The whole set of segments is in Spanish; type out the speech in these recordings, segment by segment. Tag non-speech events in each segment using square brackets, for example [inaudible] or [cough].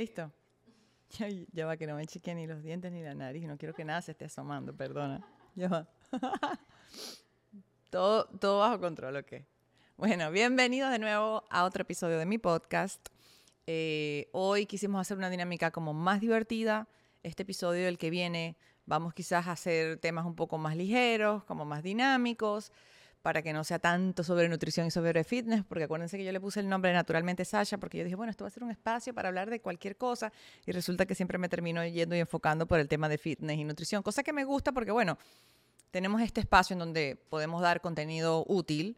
¿Listo? [laughs] Ya, va que no me chequeen ni los dientes ni la nariz. No quiero que nada se esté asomando, perdona. Ya va. [laughs] todo, todo bajo control, ok. Bueno, bienvenidos de nuevo a otro episodio de mi podcast. Eh, hoy quisimos hacer una dinámica como más divertida. Este episodio, el que viene, vamos quizás a hacer temas un poco más ligeros, como más dinámicos para que no sea tanto sobre nutrición y sobre fitness, porque acuérdense que yo le puse el nombre naturalmente Sasha, porque yo dije, bueno, esto va a ser un espacio para hablar de cualquier cosa, y resulta que siempre me termino yendo y enfocando por el tema de fitness y nutrición, cosa que me gusta porque, bueno, tenemos este espacio en donde podemos dar contenido útil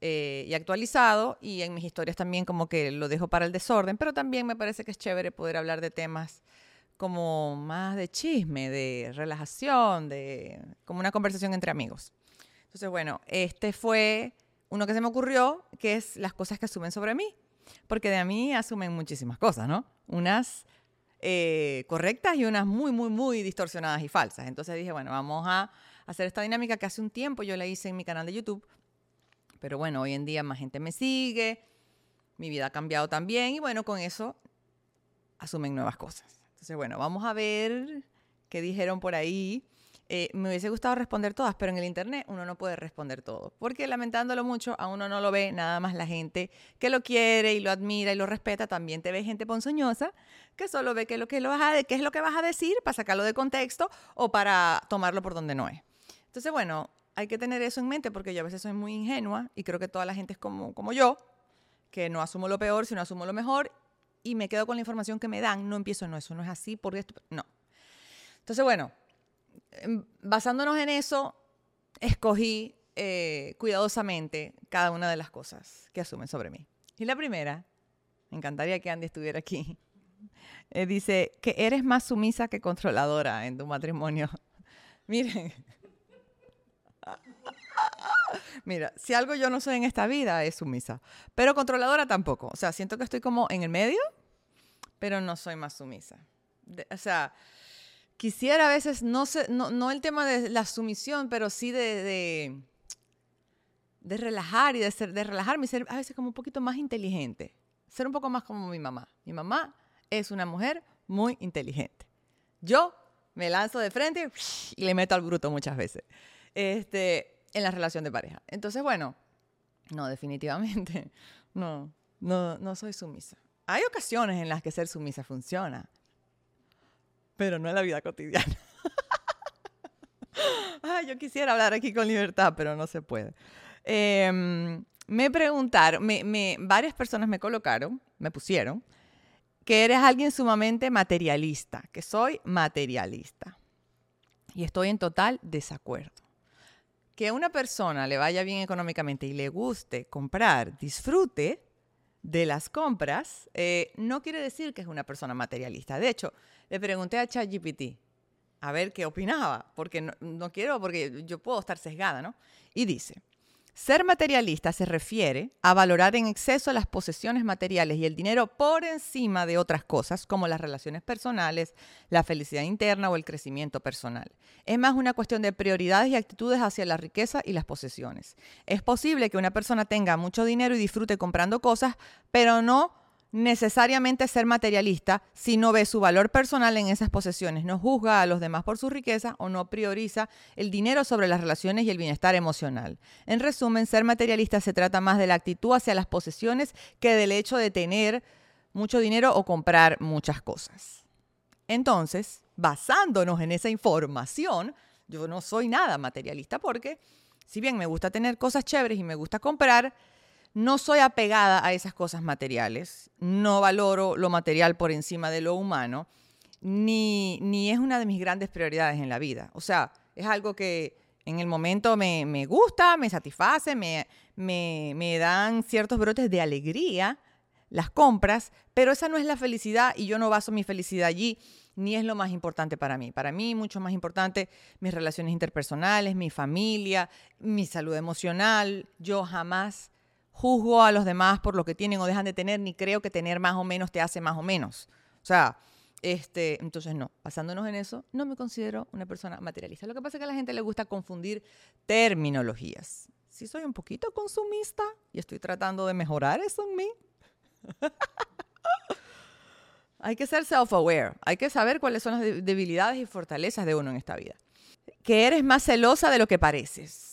eh, y actualizado, y en mis historias también como que lo dejo para el desorden, pero también me parece que es chévere poder hablar de temas como más de chisme, de relajación, de como una conversación entre amigos. Entonces, bueno, este fue uno que se me ocurrió, que es las cosas que asumen sobre mí. Porque de mí asumen muchísimas cosas, ¿no? Unas eh, correctas y unas muy, muy, muy distorsionadas y falsas. Entonces dije, bueno, vamos a hacer esta dinámica que hace un tiempo yo la hice en mi canal de YouTube. Pero bueno, hoy en día más gente me sigue, mi vida ha cambiado también y bueno, con eso asumen nuevas cosas. Entonces, bueno, vamos a ver qué dijeron por ahí. Eh, me hubiese gustado responder todas, pero en el Internet uno no puede responder todo. Porque lamentándolo mucho, a uno no lo ve nada más la gente que lo quiere y lo admira y lo respeta. También te ve gente ponzoñosa que solo ve qué, lo que lo vas a, qué es lo que vas a decir para sacarlo de contexto o para tomarlo por donde no es. Entonces, bueno, hay que tener eso en mente porque yo a veces soy muy ingenua y creo que toda la gente es como, como yo, que no asumo lo peor, sino asumo lo mejor y me quedo con la información que me dan. No empiezo, no, eso no es así, porque esto, no. Entonces, bueno, basándonos en eso, escogí eh, cuidadosamente cada una de las cosas que asumen sobre mí. Y la primera, me encantaría que Andy estuviera aquí, [laughs] eh, dice que eres más sumisa que controladora en tu matrimonio. [laughs] Miren, [laughs] mira, si algo yo no soy en esta vida es sumisa, pero controladora tampoco. O sea, siento que estoy como en el medio, pero no soy más sumisa. o sea, quisiera a veces, no, el tema de la sumisión, pero sí de, de, relajar y de, ser, de relajarme y ser a veces como un poquito más inteligente. Ser un poco más como mi mamá. Mi mamá es una mujer muy inteligente. Yo me lanzo de frente y le meto al bruto muchas veces este, en la relación de pareja. Entonces, bueno, no, definitivamente, [laughs] no, no, no soy sumisa. Hay ocasiones en las que ser sumisa funciona, pero no en la vida cotidiana. [laughs] Ay, yo quisiera hablar aquí con libertad, pero no se puede. Em, me preguntaron, me, varias personas me colocaron, me pusieron, que eres alguien sumamente materialista, que soy materialista. Y estoy en total desacuerdo. Que a una persona le vaya bien económicamente y le guste comprar, disfrute de las compras, eh, no quiere decir que es una persona materialista. De hecho, le pregunté a ChatGPT a ver qué opinaba, porque no, quiero, porque yo puedo estar sesgada, ¿no? Y dice, ser materialista se refiere a valorar en exceso las posesiones materiales y el dinero por encima de otras cosas como las relaciones personales, la felicidad interna o el crecimiento personal. Es más una cuestión de prioridades y actitudes hacia la riqueza y las posesiones. Es posible que una persona tenga mucho dinero y disfrute comprando cosas, pero no necesariamente ser materialista si no ve su valor personal en esas posesiones, no juzga a los demás por su riqueza o no prioriza el dinero sobre las relaciones y el bienestar emocional. En resumen, ser materialista se trata más de la actitud hacia las posesiones que del hecho de tener mucho dinero o comprar muchas cosas. Entonces, basándonos en esa información, yo no soy nada materialista porque si bien me gusta tener cosas chéveres y me gusta comprar, no soy apegada a esas cosas materiales, no valoro lo material por encima de lo humano, ni, ni es una de mis grandes prioridades en la vida. O sea, es algo que en el momento me, gusta, me satisface, me, me, me dan ciertos brotes de alegría, las compras, pero esa no es la felicidad y yo no baso mi felicidad allí, ni es lo más importante para mí. Para mí, mucho más importante mis relaciones interpersonales, mi familia, mi salud emocional. Yo jamás juzgo a los demás por lo que tienen o dejan de tener, ni creo que tener más o menos te hace más o menos. O sea, este, entonces no, basándonos en eso, no me considero una persona materialista. Lo que pasa es que a la gente le gusta confundir terminologías. Si soy un poquito consumista y estoy tratando de mejorar eso en mí. [laughs] Hay que ser self-aware. Hay que saber cuáles son las debilidades y fortalezas de uno en esta vida. Que eres más celosa de lo que pareces.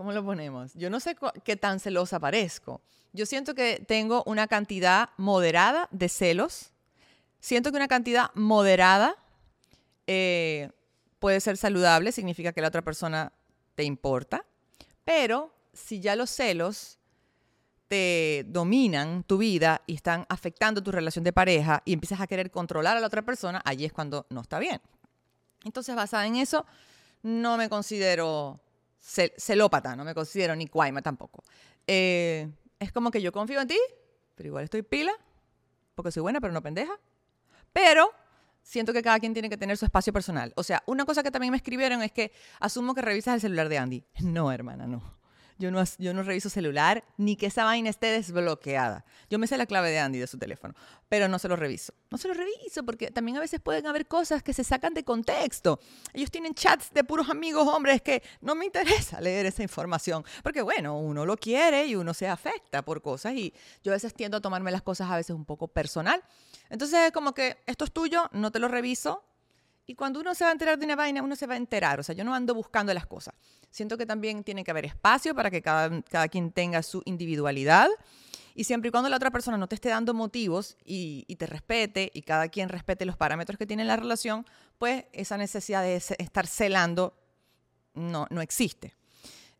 ¿Cómo lo ponemos? Yo no sé qué tan celosa parezco. Yo siento que tengo una cantidad moderada de celos. Siento que una cantidad moderada eh, puede ser saludable, significa que la otra persona te importa. Pero si ya los celos te dominan tu vida y están afectando tu relación de pareja y empiezas a querer controlar a la otra persona, allí es cuando no está bien. Entonces, basada en eso, no me considero celópata, no me considero ni cuaima tampoco. Eh, es como que yo confío en ti, pero igual estoy pila, porque soy buena, pero no pendeja. Pero siento que cada quien tiene que tener su espacio personal. O sea, una cosa que también me escribieron es que asumo que revisas el celular de Andy. No, hermana, no. Yo no, yo no reviso celular ni que esa vaina esté desbloqueada. Yo me sé la clave de Andy de su teléfono, pero no se lo reviso. No se lo reviso porque también a veces pueden haber cosas que se sacan de contexto. Ellos tienen chats de puros amigos hombres que no me interesa [laughs] leer esa información porque bueno, uno lo quiere y uno se afecta por cosas y yo a veces tiendo a tomarme las cosas a veces un poco personal. Entonces es como que esto es tuyo, no te lo reviso, y cuando uno se va a enterar de una vaina, uno se va a enterar. O sea, yo no ando buscando las cosas. Siento que también tiene que haber espacio para que cada, cada quien tenga su individualidad. Y siempre y cuando la otra persona no te esté dando motivos y, te respete y cada quien respete los parámetros que tiene la relación, pues esa necesidad de estar celando no, no existe.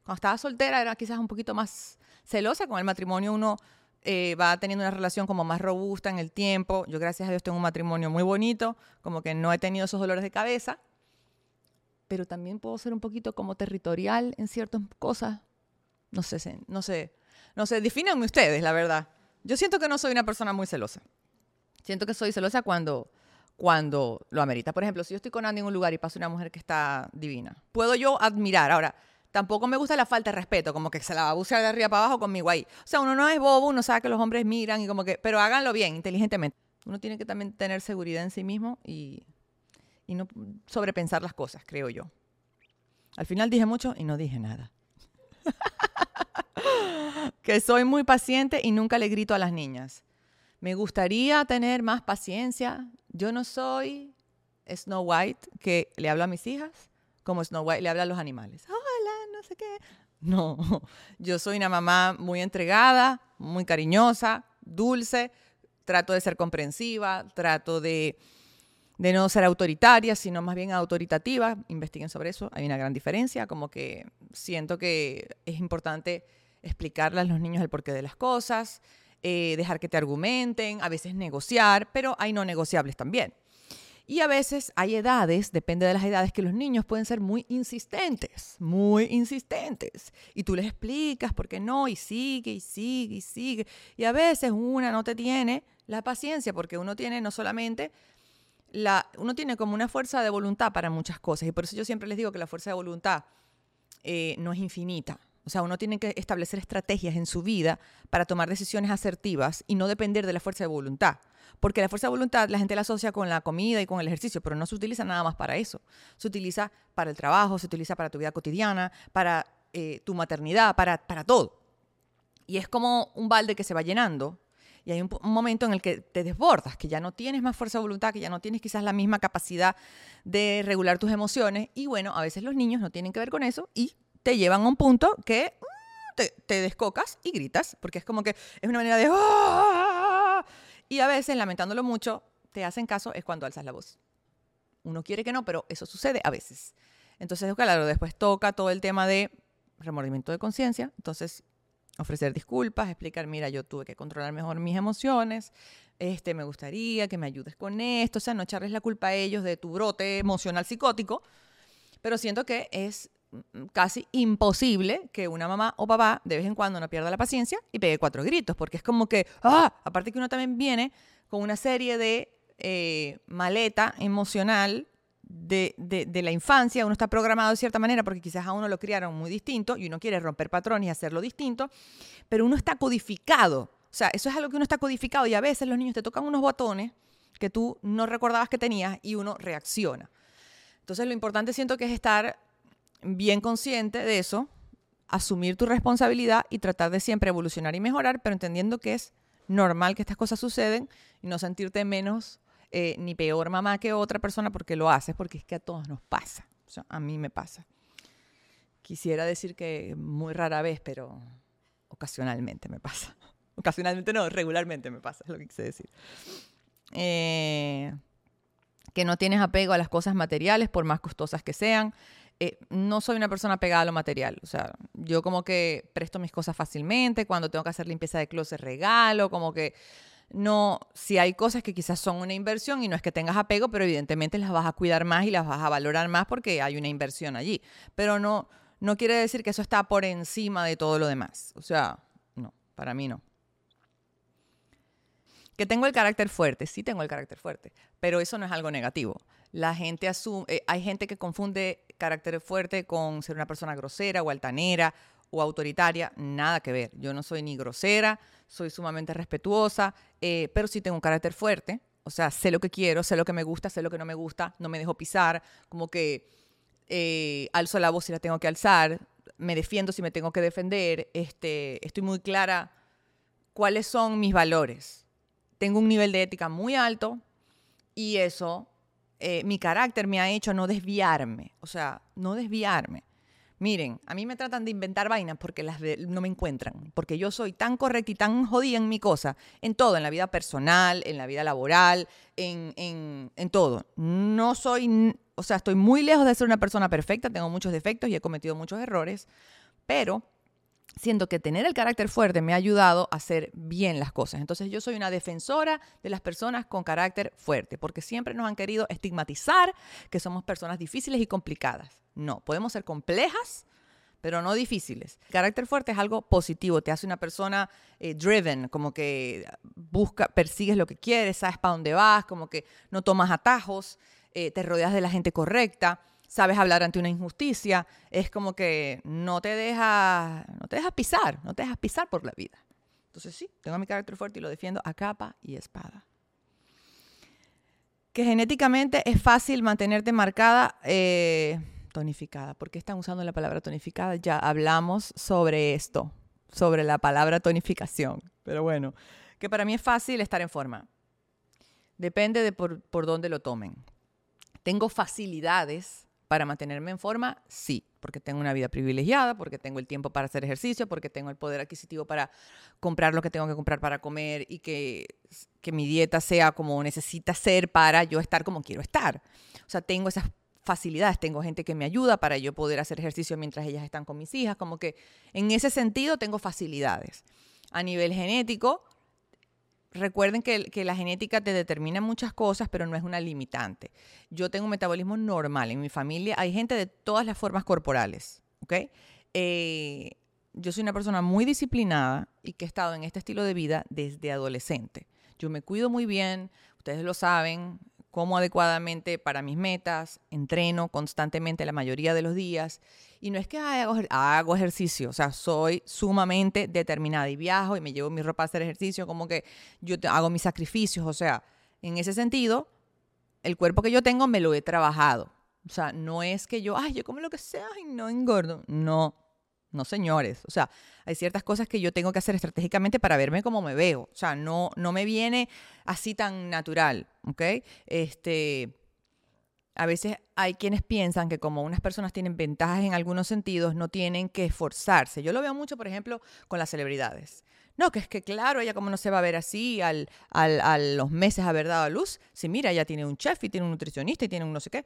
Cuando estaba soltera era quizás un poquito más celosa. Con el matrimonio uno eh, va teniendo una relación como más robusta en el tiempo. Yo gracias a Dios tengo un matrimonio muy bonito, como que no he tenido esos dolores de cabeza, pero también puedo ser un poquito como territorial en ciertas cosas. No sé, no sé, no sé, defínanme ustedes, la verdad. Yo siento que no soy una persona muy celosa. Siento que soy celosa cuando, cuando lo amerita. Por ejemplo, si yo estoy con Andy en un lugar y pasa una mujer que está divina, puedo yo admirar. Ahora, Tampoco me gusta la falta de respeto, como que se la va a buscar de arriba para abajo conmigo ahí. O sea, uno no es bobo, uno sabe que los hombres miran y como que, pero háganlo bien, inteligentemente. Uno tiene que también tener seguridad en sí mismo y, y no sobrepensar las cosas, creo yo. Al final dije mucho y no dije nada. [laughs] que soy muy paciente y nunca le grito a las niñas. Me gustaría tener más paciencia. Yo no soy Snow White que le hablo a mis hijas como Snow White le habla a los animales. No, [laughs] yo soy una mamá muy entregada, muy cariñosa, dulce, trato de ser comprensiva, trato de, de no ser autoritaria, sino más bien autoritativa. Investiguen sobre eso, hay una gran diferencia, como que siento que es importante explicarle a los niños el porqué de las cosas, eh, dejar que te argumenten, a veces negociar, pero hay no negociables también. Y a veces hay edades, depende de las edades, que los niños pueden ser muy insistentes, muy insistentes. Y tú les explicas por qué no, y sigue, y sigue, y sigue. Y a veces una no te tiene la paciencia, porque uno tiene no solamente la, uno tiene como una fuerza de voluntad para muchas cosas. Y por eso yo siempre les digo que la fuerza de voluntad eh, no es infinita. O sea, uno tiene que establecer estrategias en su vida para tomar decisiones asertivas y no depender de la fuerza de voluntad. Porque la fuerza de voluntad la gente la asocia con la comida y con el ejercicio, pero no se utiliza nada más para eso. Se utiliza para el trabajo, se utiliza para tu vida cotidiana, para eh, tu maternidad, para, para todo. Y es como un balde que se va llenando y hay un, momento en el que te desbordas, que ya no tienes más fuerza de voluntad, que ya no tienes quizás la misma capacidad de regular tus emociones. Y bueno, a veces los niños no tienen que ver con eso y te llevan a un punto que mm, te, te descocas y gritas, porque es como que es una manera de... ¡ah! Y a veces, lamentándolo mucho, te hacen caso es cuando alzas la voz. Uno quiere que no, pero eso sucede a veces. Entonces, claro, después toca todo el tema de remordimiento de conciencia. Entonces, ofrecer disculpas, explicar, mira, yo tuve que controlar mejor mis emociones, este, me gustaría que me ayudes con esto, o sea, no echarles la culpa a ellos de tu brote emocional psicótico, pero siento que es casi imposible que una mamá o papá de vez en cuando no pierda la paciencia y pegue cuatro gritos, porque es como que, ah, aparte que uno también viene con una serie de eh, maleta emocional de, de, la infancia, uno está programado de cierta manera porque quizás a uno lo criaron muy distinto y uno quiere romper patrones y hacerlo distinto, pero uno está codificado, o sea, eso es algo que uno está codificado y a veces los niños te tocan unos botones que tú no recordabas que tenías y uno reacciona. Entonces lo importante siento que es estar bien consciente de eso, asumir tu responsabilidad y tratar de siempre evolucionar y mejorar, pero entendiendo que es normal que estas cosas suceden y no sentirte menos eh, ni peor mamá que otra persona porque lo haces, porque es que a todos nos pasa. A mí me pasa. Quisiera decir que muy rara vez, pero ocasionalmente me pasa. [laughs] Ocasionalmente no, regularmente me pasa, es lo que quise decir. Eh, que no tienes apego a las cosas materiales, por más costosas que sean. Eh, no soy una persona pegada a lo material. O sea, yo como que presto mis cosas fácilmente. Cuando tengo que hacer limpieza de closet, regalo. Como que no, si hay cosas que quizás son una inversión y no es que tengas apego, pero evidentemente las vas a cuidar más y las vas a valorar más porque hay una inversión allí. Pero no, no quiere decir que eso está por encima de todo lo demás. O sea, no, para mí no. Que tengo el carácter fuerte, sí tengo el carácter fuerte, pero eso no es algo negativo. La gente asume, eh, hay gente que confunde carácter fuerte con ser una persona grosera o altanera o autoritaria, nada que ver. Yo no soy ni grosera, soy sumamente respetuosa, eh, pero sí tengo un carácter fuerte. O sea, sé lo que quiero, sé lo que me gusta, sé lo que no me gusta, no me dejo pisar, como que eh, alzo la voz si la tengo que alzar, me defiendo si me tengo que defender, este, estoy muy clara cuáles son mis valores tengo un nivel de ética muy alto y eso, eh, mi carácter me ha hecho no desviarme, o sea, no desviarme. Miren, a mí me tratan de inventar vainas porque las no me encuentran, porque yo soy tan correcta y tan jodida en mi cosa, en todo, en la vida personal, en la vida laboral, en, en, en todo. No soy, o sea, estoy muy lejos de ser una persona perfecta, tengo muchos defectos y he cometido muchos errores, pero siento que tener el carácter fuerte me ha ayudado a hacer bien las cosas. Entonces yo soy una defensora de las personas con carácter fuerte, porque siempre nos han querido estigmatizar que somos personas difíciles y complicadas. No, podemos ser complejas, pero no difíciles. El carácter fuerte es algo positivo, te hace una persona eh, driven, como que busca, persigues lo que quieres, sabes para dónde vas, como que no tomas atajos, eh, te rodeas de la gente correcta sabes hablar ante una injusticia, es como que no te dejas, no te pisar, no te dejas pisar por la vida. Entonces sí, tengo mi carácter fuerte y lo defiendo a capa y espada. Que genéticamente es fácil mantenerte marcada, eh, tonificada. ¿Por qué están usando la palabra tonificada? Ya hablamos sobre esto, sobre la palabra tonificación. Pero bueno, que para mí es fácil estar en forma. Depende de por, por dónde lo tomen. Tengo facilidades para mantenerme en forma, sí, porque tengo una vida privilegiada, porque tengo el tiempo para hacer ejercicio, porque tengo el poder adquisitivo para comprar lo que tengo que comprar para comer y que, que mi dieta sea como necesita ser para yo estar como quiero estar. O sea, tengo esas facilidades, tengo gente que me ayuda para yo poder hacer ejercicio mientras ellas están con mis hijas, como que en ese sentido tengo facilidades. A nivel genético, recuerden que, la genética te determina muchas cosas, pero no es una limitante. Yo tengo un metabolismo normal. En mi familia hay gente de todas las formas corporales, ¿ok? Eh, yo soy una persona muy disciplinada y que he estado en este estilo de vida desde adolescente. Yo me cuido muy bien, ustedes lo saben, como adecuadamente para mis metas, entreno constantemente la mayoría de los días y no es que hago, ejercicio, o sea, soy sumamente determinada y viajo y me llevo mi ropa a hacer ejercicio, como que yo hago mis sacrificios, o sea, en ese sentido, el cuerpo que yo tengo me lo he trabajado. O sea, no es que yo, ay, yo como lo que sea y no engordo. No, no señores. O sea, hay ciertas cosas que yo tengo que hacer estratégicamente para verme como me veo. O sea, no, no me viene así tan natural, ¿ok? Este, a veces hay quienes piensan que como unas personas tienen ventajas en algunos sentidos, no tienen que esforzarse. Yo lo veo mucho, por ejemplo, con las celebridades. No, que es que claro, ella como no se va a ver así al, al, a los meses haber dado a luz. Si mira, ella tiene un chef y tiene un nutricionista y tiene un no sé qué.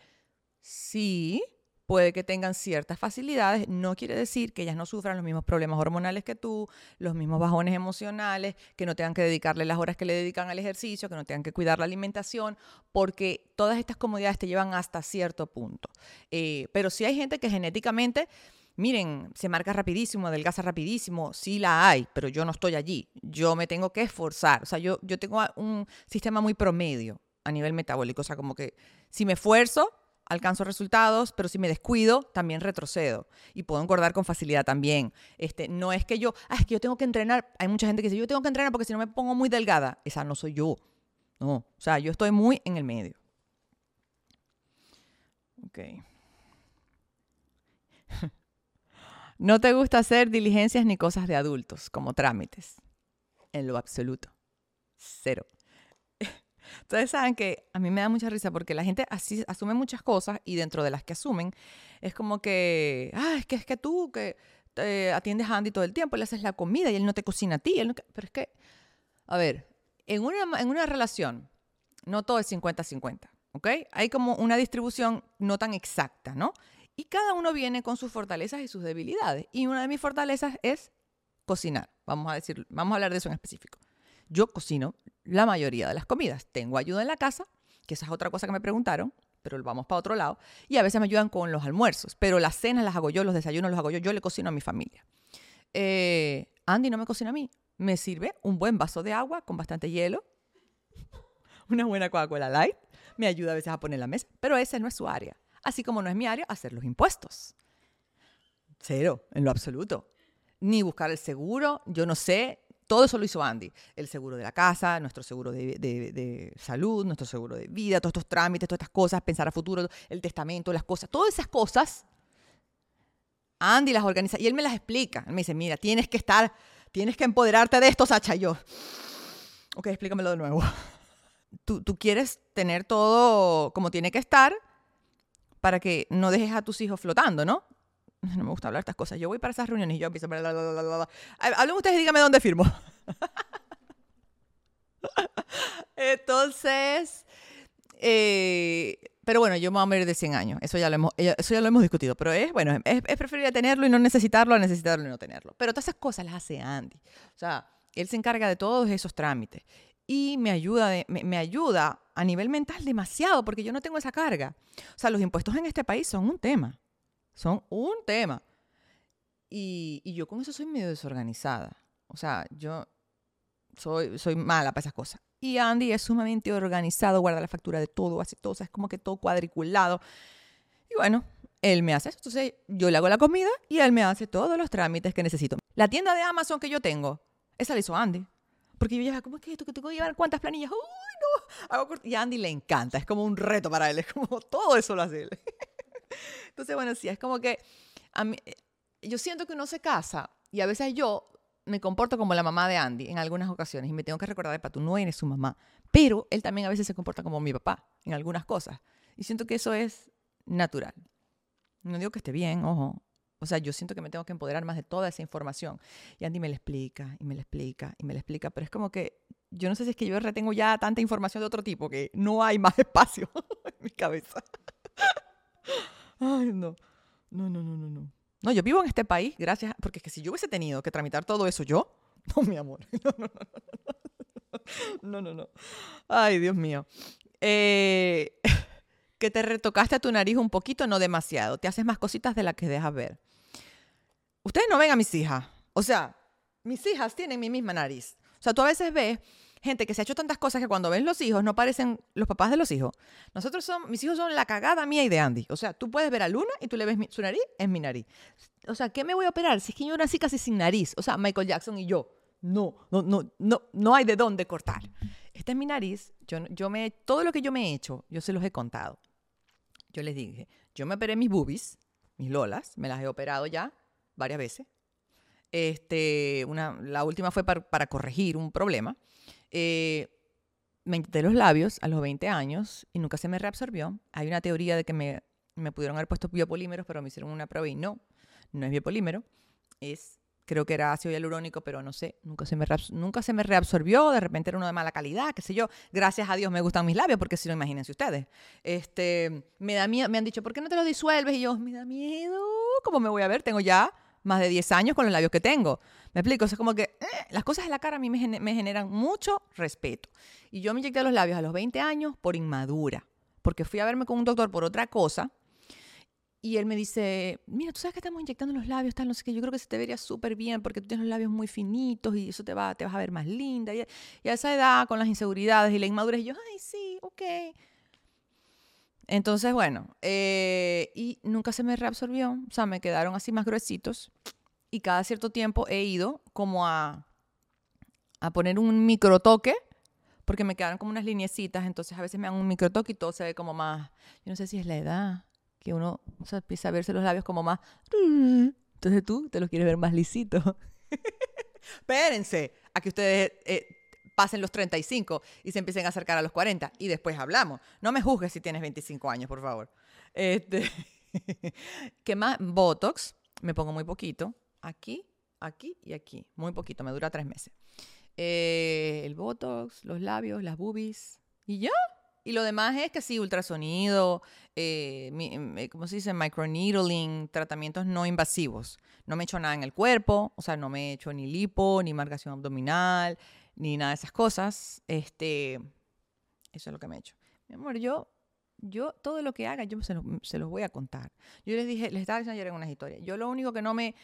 Sí, puede que tengan ciertas facilidades, no quiere decir que ellas no sufran los mismos problemas hormonales que tú, los mismos bajones emocionales, que no tengan que dedicarle las horas que le dedican al ejercicio, que no tengan que cuidar la alimentación, porque todas estas comodidades te llevan hasta cierto punto. Eh, pero sí hay gente que genéticamente... Miren, se marca rapidísimo, adelgaza rapidísimo, sí la hay, pero yo no estoy allí. Yo me tengo que esforzar. O sea, yo, yo tengo un sistema muy promedio a nivel metabólico. O sea, como que si me esfuerzo, alcanzo resultados, pero si me descuido, también retrocedo y puedo engordar con facilidad también. Este, no es que yo, ah, es que yo tengo que entrenar. Hay mucha gente que dice, yo tengo que entrenar porque si no me pongo muy delgada. Esa no soy yo. No, o sea, yo estoy muy en el medio. Ok. [laughs] no te gusta hacer diligencias ni cosas de adultos, como trámites, en lo absoluto. Cero. Ustedes saben que a mí me da mucha risa porque la gente así asume muchas cosas y dentro de las que asumen es como que, ah, es que es que tú que atiendes a Andy todo el tiempo, le haces la comida y él no te cocina a ti. Pero es que, a ver, en una, en una relación no todo es 50-50, ¿ok? Hay como una distribución no tan exacta, ¿no? Y cada uno viene con sus fortalezas y sus debilidades. Y una de mis fortalezas es cocinar. Vamos a decir, vamos a hablar de eso en específico. Yo cocino la mayoría de las comidas. Tengo ayuda en la casa, que esa es otra cosa que me preguntaron, pero vamos para otro lado. Y a veces me ayudan con los almuerzos, pero las cenas las hago yo, los desayunos los hago yo, yo le cocino a mi familia. Eh, Andy no me cocina a mí, me sirve un buen vaso de agua con bastante hielo, [laughs] una buena Coca-Cola Light, me ayuda a veces a poner la mesa, pero esa no es su área. Así como no es mi área hacer los impuestos. Cero, en lo absoluto. Ni buscar el seguro, yo no sé, todo eso lo hizo Andy. El seguro de la casa, nuestro seguro de, salud, nuestro seguro de vida, todos estos trámites, todas estas cosas, pensar a futuro, el testamento, las cosas, todas esas cosas. Andy las organiza y él me las explica. Él me dice, mira, tienes que estar, tienes que empoderarte de esto, Sacha. Y yo, ok, explícamelo de nuevo. [laughs] Tú, tú quieres tener todo como tiene que estar para que no dejes a tus hijos flotando, ¿no? [laughs] no me gusta hablar estas cosas. Yo voy para esas reuniones y yo empiezo... Hablen ustedes y díganme dónde firmo. [laughs] Entonces, eh, pero bueno, yo me voy a morir de 100 años. Eso ya lo hemos, eso ya lo hemos discutido. Pero es, bueno, es, es preferible tenerlo y no necesitarlo a necesitarlo y no tenerlo. Pero todas esas cosas las hace Andy. O sea, él se encarga de todos esos trámites. Y me ayuda, me, me ayuda a nivel mental demasiado porque yo no tengo esa carga. O sea, los impuestos en este país son un tema son un tema. Y, yo con eso soy medio desorganizada. O sea, yo soy, soy mala para esas cosas. Y Andy es sumamente organizado, guarda la factura de todo, hace todo, o sea, es como que todo cuadriculado. Y bueno, él me hace eso. Entonces yo le hago la comida y él me hace todos los trámites que necesito. La tienda de Amazon que yo tengo, esa la hizo Andy. Porque yo ya, ¿cómo es que esto? ¿Que tengo que llevar cuántas planillas? ¡Uy, no! y a Andy le encanta, es como un reto para él, es como [laughs] todo eso lo hace él. [laughs] Entonces, bueno, sí, es como que a mí, eh, yo siento que uno se casa y a veces yo me comporto como la mamá de Andy en algunas ocasiones y me tengo que recordar, de tú no eres su mamá. Pero él también a veces se comporta como mi papá en algunas cosas. Y siento que eso es natural. No digo que esté bien, ojo. O sea, yo siento que me tengo que empoderar más de toda esa información. Y Andy me la explica, y me la explica, y me la explica. Pero es como que yo no sé si es que yo retengo ya tanta información de otro tipo que no hay más [laughs] espacio en mi cabeza. Ay, no. No, no, no, no, no. No, yo vivo en este país gracias, porque es que si yo hubiese tenido que tramitar todo eso yo, [laughs] no, mi amor. [laughs] No, no, no, no. No, no. Ay, Dios mío. Eh, [laughs] que te retocaste a tu nariz un poquito, no demasiado. Te haces más cositas de las que dejas ver. Ustedes no ven a mis hijas. O sea, mis hijas tienen mi misma nariz. O sea, tú a veces ves gente que se ha hecho tantas cosas que cuando ven los hijos no parecen los papás de los hijos. Nosotros son, mis hijos son la cagada mía y de Andy. O sea, tú puedes ver a Luna y tú le ves su nariz, es mi nariz. O sea, ¿qué me voy a operar? Si es que yo nací casi sin nariz. O sea, Michael Jackson y yo. No, no, no, no, no hay de dónde cortar. Esta es mi nariz. Yo, yo me, todo lo que yo me he hecho, yo se los he contado. Yo les dije, yo me operé mis boobies, mis lolas, me las he operado ya varias veces. Este, una, la última fue para corregir un problema. Eh, me intenté los labios a los 20 años y nunca se me reabsorbió. Hay una teoría de que me, me pudieron haber puesto biopolímeros, pero me hicieron una prueba y no, no es biopolímero. Es, creo que era ácido hialurónico, pero no sé, nunca se, me nunca se me reabsorbió, de repente era uno de mala calidad, qué sé yo. Gracias a Dios me gustan mis labios, porque si no, imagínense ustedes. Este, me, da me han dicho, ¿por qué no te lo disuelves? Y yo, me da miedo, ¿cómo me voy a ver? Tengo ya más de 10 años con los labios que tengo. Me explico, o como que eh, las cosas de la cara a mí me, generan mucho respeto. Y yo me inyecté los labios a los 20 años por inmadura, porque fui a verme con un doctor por otra cosa. Y él me dice, mira, tú sabes que estamos inyectando los labios, tal, no sé qué, yo creo que se te vería súper bien porque tú tienes los labios muy finitos y eso te, va, te vas a ver más linda. Y, y a esa edad, con las inseguridades y la inmadurez, yo, ay, sí, ok. Entonces, bueno, eh, y nunca se me reabsorbió, o sea, me quedaron así más gruesitos y cada cierto tiempo he ido como a, a poner un microtoque porque me quedaron como unas lineecitas, entonces a veces me dan un microtoque y todo se ve como más, yo no sé si es la edad, que uno o sea, empieza a verse los labios como más, entonces tú te los quieres ver más lisitos. [laughs] Espérense a que ustedes eh, pasen los 35 y se empiecen a acercar a los 40 y después hablamos. No me juzgues si tienes 25 años, por favor. Este, [laughs] ¿Qué más? Botox, me pongo muy poquito. Aquí, aquí y aquí. Muy poquito, me dura tres meses. Eh, el Botox, los labios, las boobies. Y ya. Y lo demás es que sí, ultrasonido, eh, eh, ¿cómo se dice? Microneedling, tratamientos no invasivos. No me he hecho nada en el cuerpo, o sea, no me he hecho ni lipo, ni marcación abdominal, ni nada de esas cosas. Este, eso es lo que me he hecho. Mi amor, yo, yo todo lo que haga, yo se, se los voy a contar. Yo les dije, les estaba diciendo ayer en unas historias, yo lo único que no me,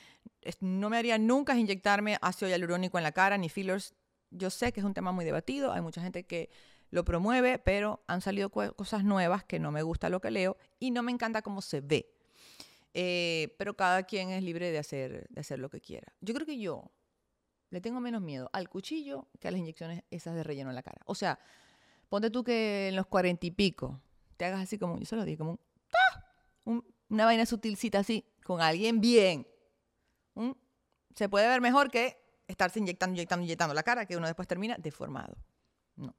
no me haría nunca es inyectarme ácido hialurónico en la cara, ni fillers. Yo sé que es un tema muy debatido, hay mucha gente que lo promueve, pero han salido cosas nuevas que no me gusta lo que leo y no me encanta cómo se ve. Eh, pero cada quien es libre de hacer, de hacer lo que quiera. Yo creo que yo le tengo menos miedo al cuchillo que a las inyecciones esas de relleno en la cara. O sea, ponte tú que en los cuarenta y pico te hagas así como, yo se lo dije, como un, una vaina sutilcita así, con alguien bien. se puede ver mejor que estarse inyectando, inyectando, inyectando la cara, que uno después termina deformado. No.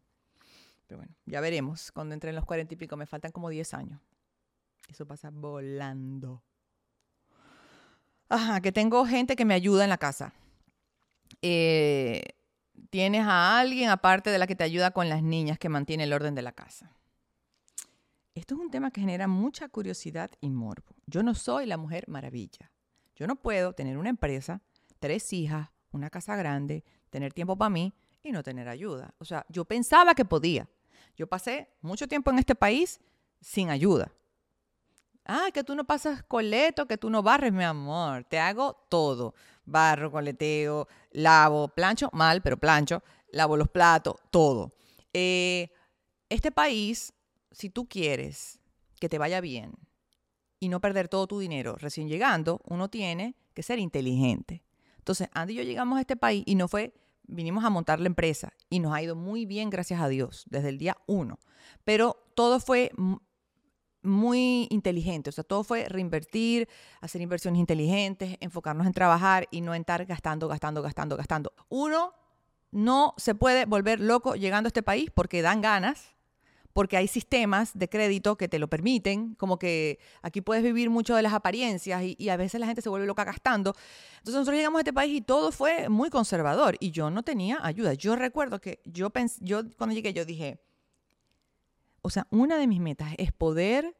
Pero bueno, ya veremos. Cuando entre en los cuarenta y pico, me faltan como 10 años. Eso pasa volando. Ajá, que tengo gente que me ayuda en la casa. Eh, tienes a alguien aparte de la que te ayuda con las niñas que mantiene el orden de la casa. Esto es un tema que genera mucha curiosidad y morbo. Yo no soy la mujer maravilla. Yo no puedo tener una empresa, tres hijas, una casa grande, tener tiempo para mí y no tener ayuda. O sea, yo pensaba que podía. Yo pasé mucho tiempo en este país sin ayuda. Ah, que tú no pasas coleto, que tú no barres, mi amor. Te hago todo. Barro, coleteo, lavo, plancho, mal, pero plancho, lavo los platos, todo. Eh, este país, si tú quieres que te vaya bien y no perder todo tu dinero recién llegando, uno tiene que ser inteligente. Entonces, Andy y yo llegamos a este país y no fue, vinimos a montar la empresa y nos ha ido muy bien, gracias a Dios, desde el día uno. Pero todo fue muy inteligente, o sea, todo fue reinvertir, hacer inversiones inteligentes, enfocarnos en trabajar y no en estar gastando, gastando, gastando, gastando. Uno no se puede volver loco llegando a este país porque dan ganas, porque hay sistemas de crédito que te lo permiten, como que aquí puedes vivir mucho de las apariencias y, a veces la gente se vuelve loca gastando. Entonces nosotros llegamos a este país y todo fue muy conservador y yo no tenía ayuda. Yo recuerdo que yo, pensé, yo cuando llegué yo dije, o sea, una de mis metas es poder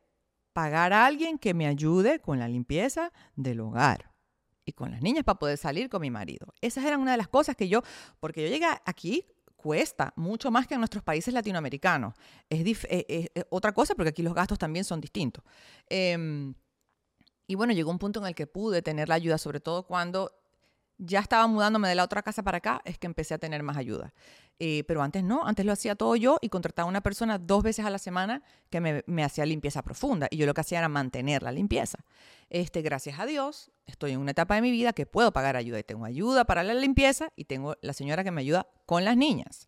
pagar a alguien que me ayude con la limpieza del hogar y con las niñas para poder salir con mi marido. Esas eran una de las cosas que yo, porque yo llegué aquí cuesta mucho más que en nuestros países latinoamericanos. Es, eh, eh, eh, otra cosa porque aquí los gastos también son distintos. Em, y bueno, llegó un punto en el que pude tener la ayuda, sobre todo cuando ya estaba mudándome de la otra casa para acá, es que empecé a tener más ayuda. Eh, pero antes no, antes lo hacía todo yo y contrataba a una persona dos veces a la semana que me, hacía limpieza profunda. Y yo lo que hacía era mantener la limpieza. Este, gracias a Dios, estoy en una etapa de mi vida que puedo pagar ayuda y tengo ayuda para la limpieza y tengo la señora que me ayuda con las niñas.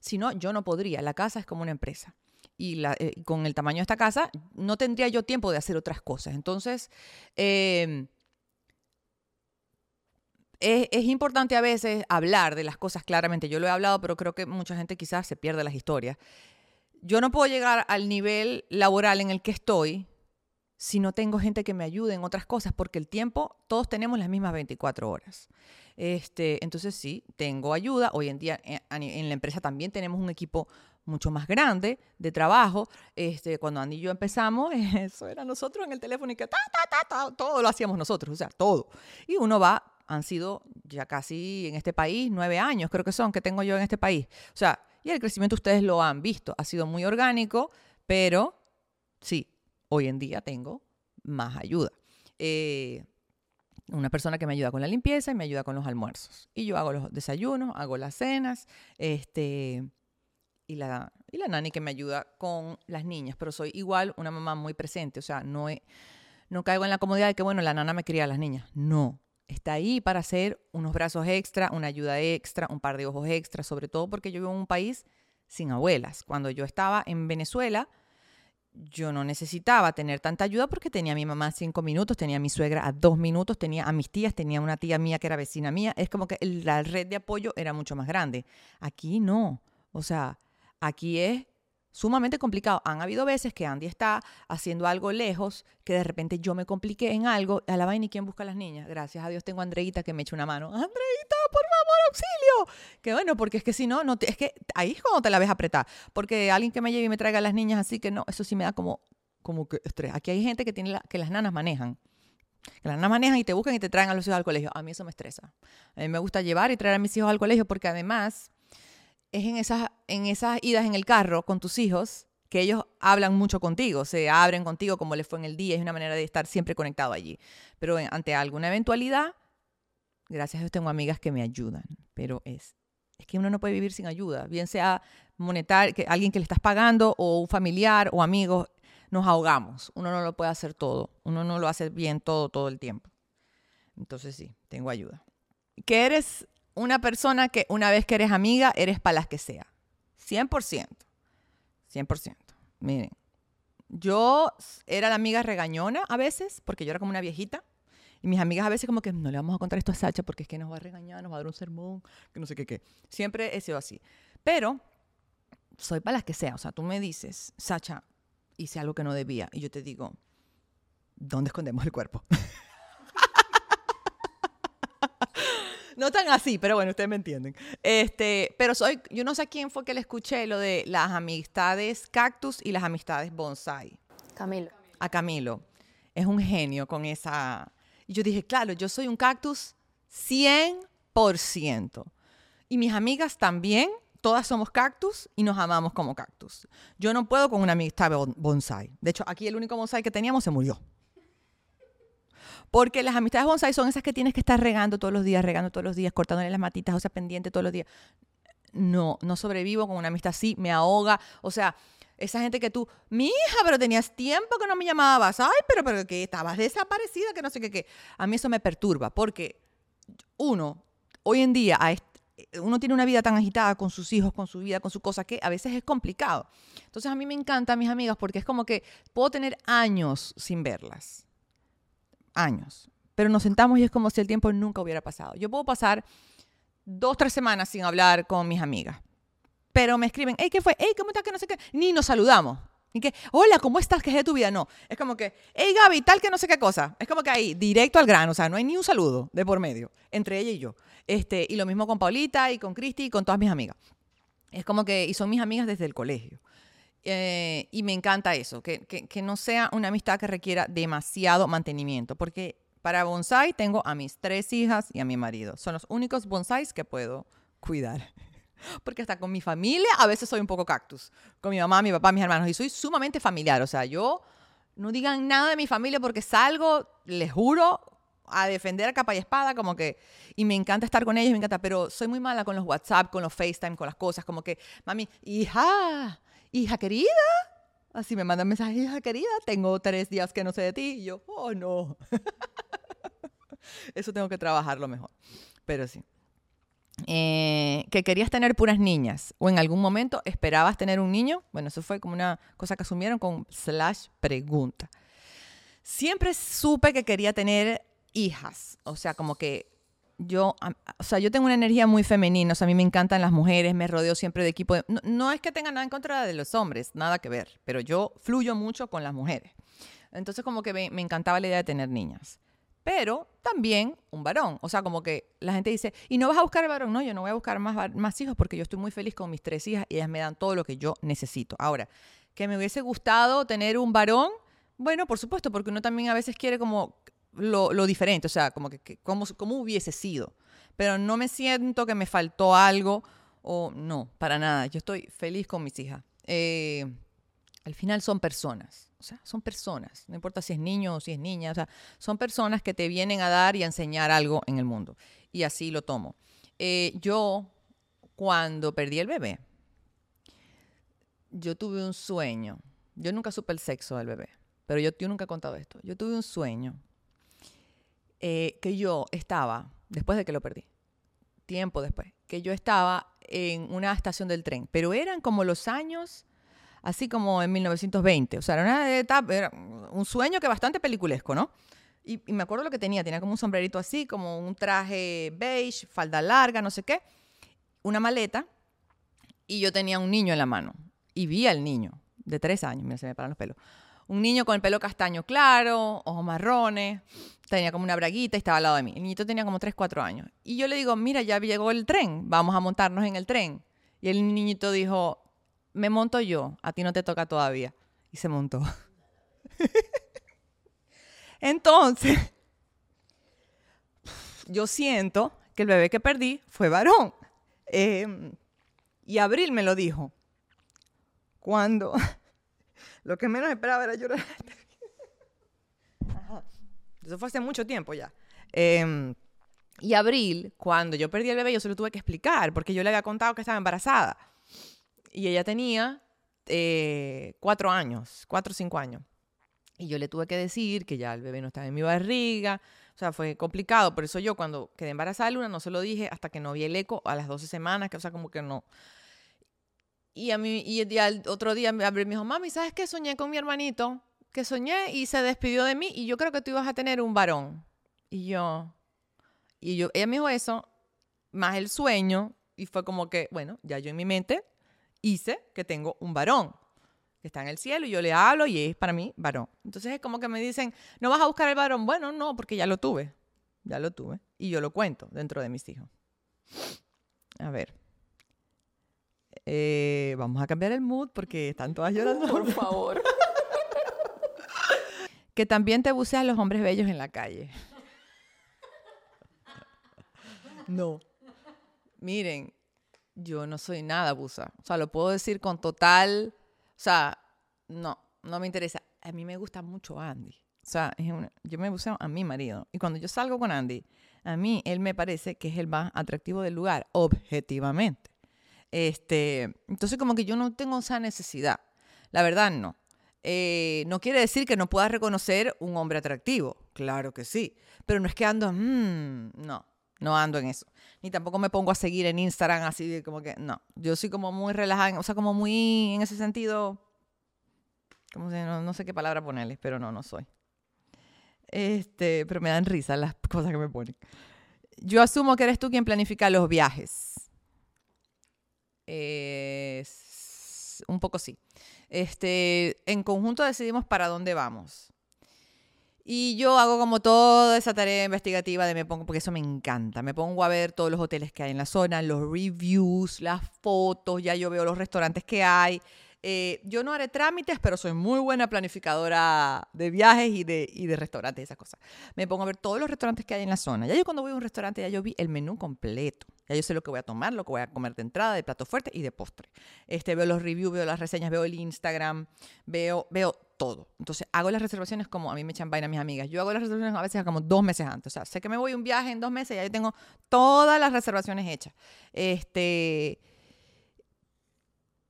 Si no, yo no podría. La casa es como una empresa. Y eh, con el tamaño de esta casa, no tendría yo tiempo de hacer otras cosas. Entonces, eh, es, importante a veces hablar de las cosas claramente. Yo lo he hablado, pero creo que mucha gente quizás se pierde las historias. Yo no puedo llegar al nivel laboral en el que estoy si no tengo gente que me ayude en otras cosas, porque el tiempo, todos tenemos las mismas 24 horas. Este, entonces sí, tengo ayuda. Hoy en día eh, en, la empresa también tenemos un equipo mucho más grande de trabajo. Este, cuando Andy y yo empezamos, [laughs] eso era nosotros en el teléfono y que ta, ta, ta, todo lo hacíamos nosotros, o sea, todo. Y uno va han sido ya casi en este país nueve años, creo que son, que tengo yo en este país. O sea, y el crecimiento ustedes lo han visto, ha sido muy orgánico, pero sí, hoy en día tengo más ayuda. Eh, una persona que me ayuda con la limpieza y me ayuda con los almuerzos. Y yo hago los desayunos, hago las cenas, este, y la, y la nani que me ayuda con las niñas, pero soy igual una mamá muy presente, o sea, no, no caigo en la comodidad de que, bueno, la nana me cría a las niñas. No, está ahí para hacer unos brazos extra, una ayuda extra, un par de ojos extra, sobre todo porque yo vivo en un país sin abuelas. Cuando yo estaba en Venezuela, yo no necesitaba tener tanta ayuda porque tenía a mi mamá cinco minutos, tenía a mi suegra a dos minutos, tenía a mis tías, tenía una tía mía que era vecina mía. Es como que la red de apoyo era mucho más grande. Aquí no. O sea, aquí es sumamente complicado. Han habido veces que Andy está haciendo algo lejos, que de repente yo me compliqué en algo, a la vaina y quién busca a las niñas. Gracias a Dios tengo a Andreita que me echa una mano. Andreita, por favor, auxilio. Que bueno, porque es que si no, no es que ahí es cuando te la ves apretar. Porque alguien que me lleve y me traiga a las niñas así que no, eso sí me da como, como que estrés. Aquí hay gente que tiene que las nanas manejan. Que las nanas manejan y te buscan y te traen a los hijos al colegio. A mí eso me estresa. A mí me gusta llevar y traer a mis hijos al colegio porque además es en esas, en esas idas en el carro con tus hijos que ellos hablan mucho contigo, se abren contigo como les fue en el día, es una manera de estar siempre conectado allí. Pero ante alguna eventualidad, gracias a Dios tengo amigas que me ayudan, pero es, es que uno no puede vivir sin ayuda, bien sea monetario, que alguien que le estás pagando o un familiar o amigos, nos ahogamos, uno no lo puede hacer todo, uno no lo hace bien todo, todo el tiempo. Entonces sí, tengo ayuda. ¿Qué eres una persona que una vez que eres amiga, eres para las que sea. 100%. 100%. Miren, yo era la amiga regañona a veces, porque yo era como una viejita. Y mis amigas a veces como que no le vamos a contar esto a Sacha porque es que nos va a regañar, nos va a dar un sermón, que no sé qué qué. Siempre he sido así. Pero soy para las que sea. O sea, tú me dices, Sacha, hice algo que no debía. Y yo te digo, ¿dónde escondemos el cuerpo? [laughs] no tan así, pero bueno, ustedes me entienden. Este, pero soy, yo no sé quién fue que le escuché lo de las amistades cactus y las amistades bonsai. Camilo. A Camilo. Es un genio con esa. Y yo dije, claro, yo soy un cactus 100%. Y mis amigas también, todas somos cactus y nos amamos como cactus. Yo no puedo con una amistad bonsai. De hecho, aquí el único bonsai que teníamos se murió. Porque las amistades bonsai son esas que tienes que estar regando todos los días, regando todos los días, cortándole las matitas, o sea, pendiente todos los días. No, no sobrevivo con una amistad así, me ahoga. O sea, esa gente que tú, mi hija, pero tenías tiempo que no me llamabas, ay, pero, pero que estabas desaparecida, que no sé qué, qué. A mí eso me perturba, porque uno, hoy en día, uno tiene una vida tan agitada con sus hijos, con su vida, con su cosa, que a veces es complicado. Entonces a mí me encantan mis amigas porque es como que puedo tener años sin verlas años. Pero nos sentamos y es como si el tiempo nunca hubiera pasado. Yo puedo pasar dos, tres semanas sin hablar con mis amigas. Pero me escriben, hey, ¿qué fue? Hey, ¿cómo estás? Que no sé qué. Ni nos saludamos. Y que, hola, ¿cómo estás? ¿Qué es de tu vida? No. Es como que, hey, Gaby, tal que no sé qué cosa. Es como que ahí, directo al grano. O sea, no hay ni un saludo de por medio entre ella y yo. Este, y lo mismo con Paulita y con Cristi y con todas mis amigas. Es como que, y son mis amigas desde el colegio. Eh, y me encanta eso, que, que, no sea una amistad que requiera demasiado mantenimiento, porque para bonsai tengo a mis tres hijas y a mi marido. Son los únicos bonsais que puedo cuidar. [laughs] Porque hasta con mi familia a veces soy un poco cactus. Con mi mamá, mi papá, mis hermanos. Y soy sumamente familiar. O sea, yo no digan nada de mi familia porque salgo, les juro, a defender a capa y espada, como que, y me encanta estar con ellos, me encanta, pero soy muy mala con los WhatsApp, con los FaceTime, con las cosas, como que, mami, hija, hija querida. Así me mandan mensajes, hija querida, tengo tres días que no sé de ti. Y yo, oh no. [laughs] Eso tengo que trabajarlo mejor. Pero sí. Eh, que querías tener puras niñas o en algún momento esperabas tener un niño. Bueno, eso fue como una cosa que asumieron con slash pregunta. Siempre supe que quería tener hijas. O sea, como que yo, o sea, yo tengo una energía muy femenina, o sea, a mí me encantan las mujeres, me rodeo siempre de equipo. no, es que tenga nada en contra de los hombres, nada que ver, pero yo fluyo mucho con las mujeres. Entonces, como que me, encantaba la idea de tener niñas. Pero también un varón. O sea, como que la gente dice, ¿y no vas a buscar varón? No, yo no voy a buscar más, más hijos porque yo estoy muy feliz con mis tres hijas y ellas me dan todo lo que yo necesito. Ahora, que me hubiese gustado tener un varón, bueno, por supuesto, porque uno también a veces quiere como lo, diferente, o sea, como que, como, hubiese sido. Pero no me siento que me faltó algo o no, para nada. Yo estoy feliz con mis hijas. Eh, al final son personas, o sea, son personas. No importa si es niño o si es niña, o sea, son personas que te vienen a dar y a enseñar algo en el mundo. Y así lo tomo. Eh, yo, cuando perdí el bebé, yo tuve un sueño. Yo nunca supe el sexo del bebé, pero yo, yo nunca he contado esto. Yo tuve un sueño eh, que yo estaba, después de que lo perdí, tiempo después, que yo estaba en una estación del tren, pero eran como los años así como en 1920. O sea, era una etapa, era un sueño que bastante peliculesco, ¿no? Y, y me acuerdo lo que tenía, tenía como un sombrerito así, como un traje beige, falda larga, no sé qué, una maleta, y yo tenía un niño en la mano. Y vi al niño, de tres años, mira, se me paran los pelos. Un niño con el pelo castaño claro, ojos marrones, tenía como una braguita y estaba al lado de mí. El niñito tenía como tres, cuatro años. Y yo le digo, mira, ya llegó el tren, vamos a montarnos en el tren. Y el niñito dijo, me monto yo, a ti no te toca todavía. Y se montó. [laughs] Entonces, yo siento que el bebé que perdí fue varón. Eh, y Abril me lo dijo. Cuando lo que menos esperaba era llorar. [laughs] Ajá. Eso fue hace mucho tiempo ya. Eh, y Abril, cuando yo perdí el bebé, yo se lo tuve que explicar, porque yo le había contado que estaba embarazada. Y ella tenía eh, cuatro años, cuatro o cinco años. Y yo le tuve que decir que ya el bebé no estaba en mi barriga. O sea, fue complicado. Por eso yo cuando quedé embarazada de Luna no se lo dije hasta que no vi el eco a las 12 semanas, que o sea, como que no. Y a mí, y, y al otro día me dijo, mami, ¿sabes qué? Soñé con mi hermanito, que soñé y se despidió de mí y yo creo que tú ibas a tener un varón. Y yo, y yo, ella me dijo eso, más el sueño, y fue como que, bueno, ya yo en mi mente hice que tengo un varón que está en el cielo y yo le hablo y es para mí varón. Entonces es como que me dicen, ¿no vas a buscar el varón? Bueno, no, porque ya lo tuve, ya lo tuve. Y yo lo cuento dentro de mis hijos. A ver. Eh, vamos a cambiar el mood porque están todas [laughs] llorando. Por favor. [laughs] Que también te bucean los hombres bellos en la calle. No. Miren, yo no soy nada buza. O sea, lo puedo decir con total. O sea, no, no me interesa. A mí me gusta mucho Andy. O sea, es una- yo me buceo a mi marido. Y cuando yo salgo con Andy, a mí él me parece que es el más atractivo del lugar, objetivamente. Este, entonces, como que yo no tengo esa necesidad. La verdad, no. Eh, no quiere decir que no pueda reconocer un hombre atractivo. Claro que sí. Pero no es que ando, "Mm", no, no ando en eso. Ni tampoco me pongo a seguir en Instagram así como que, no. Yo soy como muy relajada, o sea, como muy en ese sentido, como si, no, no sé qué palabra ponerle, pero no, no soy. Este, pero me dan risa las cosas que me ponen. Yo asumo que eres tú quien planifica los viajes. Es- un poco sí. Este, en conjunto decidimos para dónde vamos. Y yo hago como toda esa tarea investigativa de me pongo, porque eso me encanta. Me pongo a ver todos los hoteles que hay en la zona, los reviews, las fotos, ya yo veo los restaurantes que hay. Eh, yo no haré trámites, pero soy muy buena planificadora de viajes y de, y de restaurantes y esas cosas. Me pongo a ver todos los restaurantes que hay en la zona. Ya yo cuando voy a un restaurante, ya yo vi el menú completo. Ya yo sé lo que voy a tomar, lo que voy a comer de entrada, de plato fuerte y de postre. Este, veo los reviews, veo las reseñas, veo el Instagram, veo, veo todo. Entonces hago las reservaciones como a mí me echan vaina mis amigas. Yo hago las reservaciones a veces como dos meses antes. O sea, sé que me voy un viaje en dos meses y ya yo tengo todas las reservaciones hechas. Este,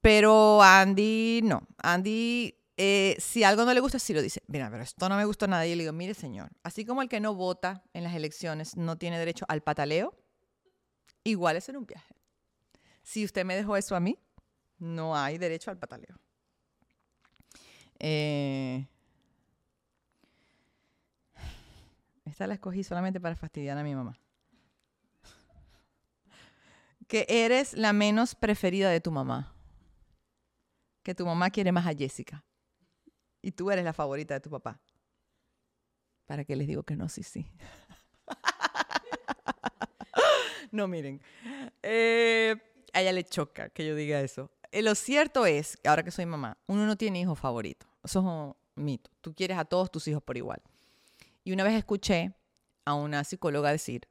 pero Andy, no. Andy, eh, si algo no le gusta, sí lo dice. Mira, pero esto no me gustó nada. Y le digo, mire, señor, así como el que no vota en las elecciones no tiene derecho al pataleo, igual es en un viaje. Si usted me dejó eso a mí, no hay derecho al pataleo. Eh, esta la escogí solamente para fastidiar a mi mamá. Que eres la menos preferida de tu mamá. Que tu mamá quiere más a Jessica. Y tú eres la favorita de tu papá. ¿Para qué les digo que no? Sí, sí. [laughs] [laughs] no, miren. Eh, a ella le choca que yo diga eso. Eh, lo cierto es, ahora que soy mamá, uno no tiene hijos favoritos. Eso es un mito. Tú quieres a todos tus hijos por igual. Y una vez escuché a una psicóloga decir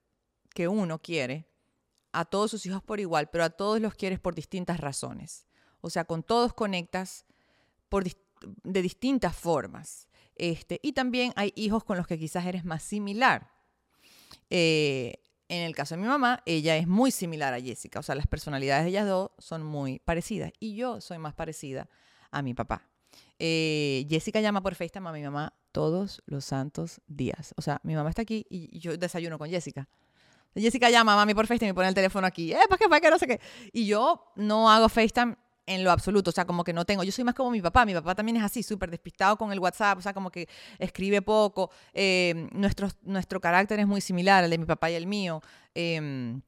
que uno quiere a todos sus hijos por igual, pero a todos los quieres por distintas razones. O sea, con todos conectas de distintas formas. Este, y también hay hijos con los que quizás eres más similar. Eh, en el caso de mi mamá, ella es muy similar a Jessica. O sea, las personalidades de ellas dos son muy parecidas. Y yo soy más parecida a mi papá. Eh, Jessica llama por FaceTime a mi mamá todos los santos días. O sea, mi mamá está aquí y yo desayuno con Jessica. Jessica llama a mami por FaceTime y pone el teléfono aquí. Eh, ¿para qué que no sé qué? Y yo no hago FaceTime en lo absoluto, o sea, como que no tengo, yo soy más como mi papá, mi papá también es así, súper despistado con el WhatsApp, o sea, como que escribe poco, eh, nuestro, nuestro carácter es muy similar al de mi papá y el mío, em,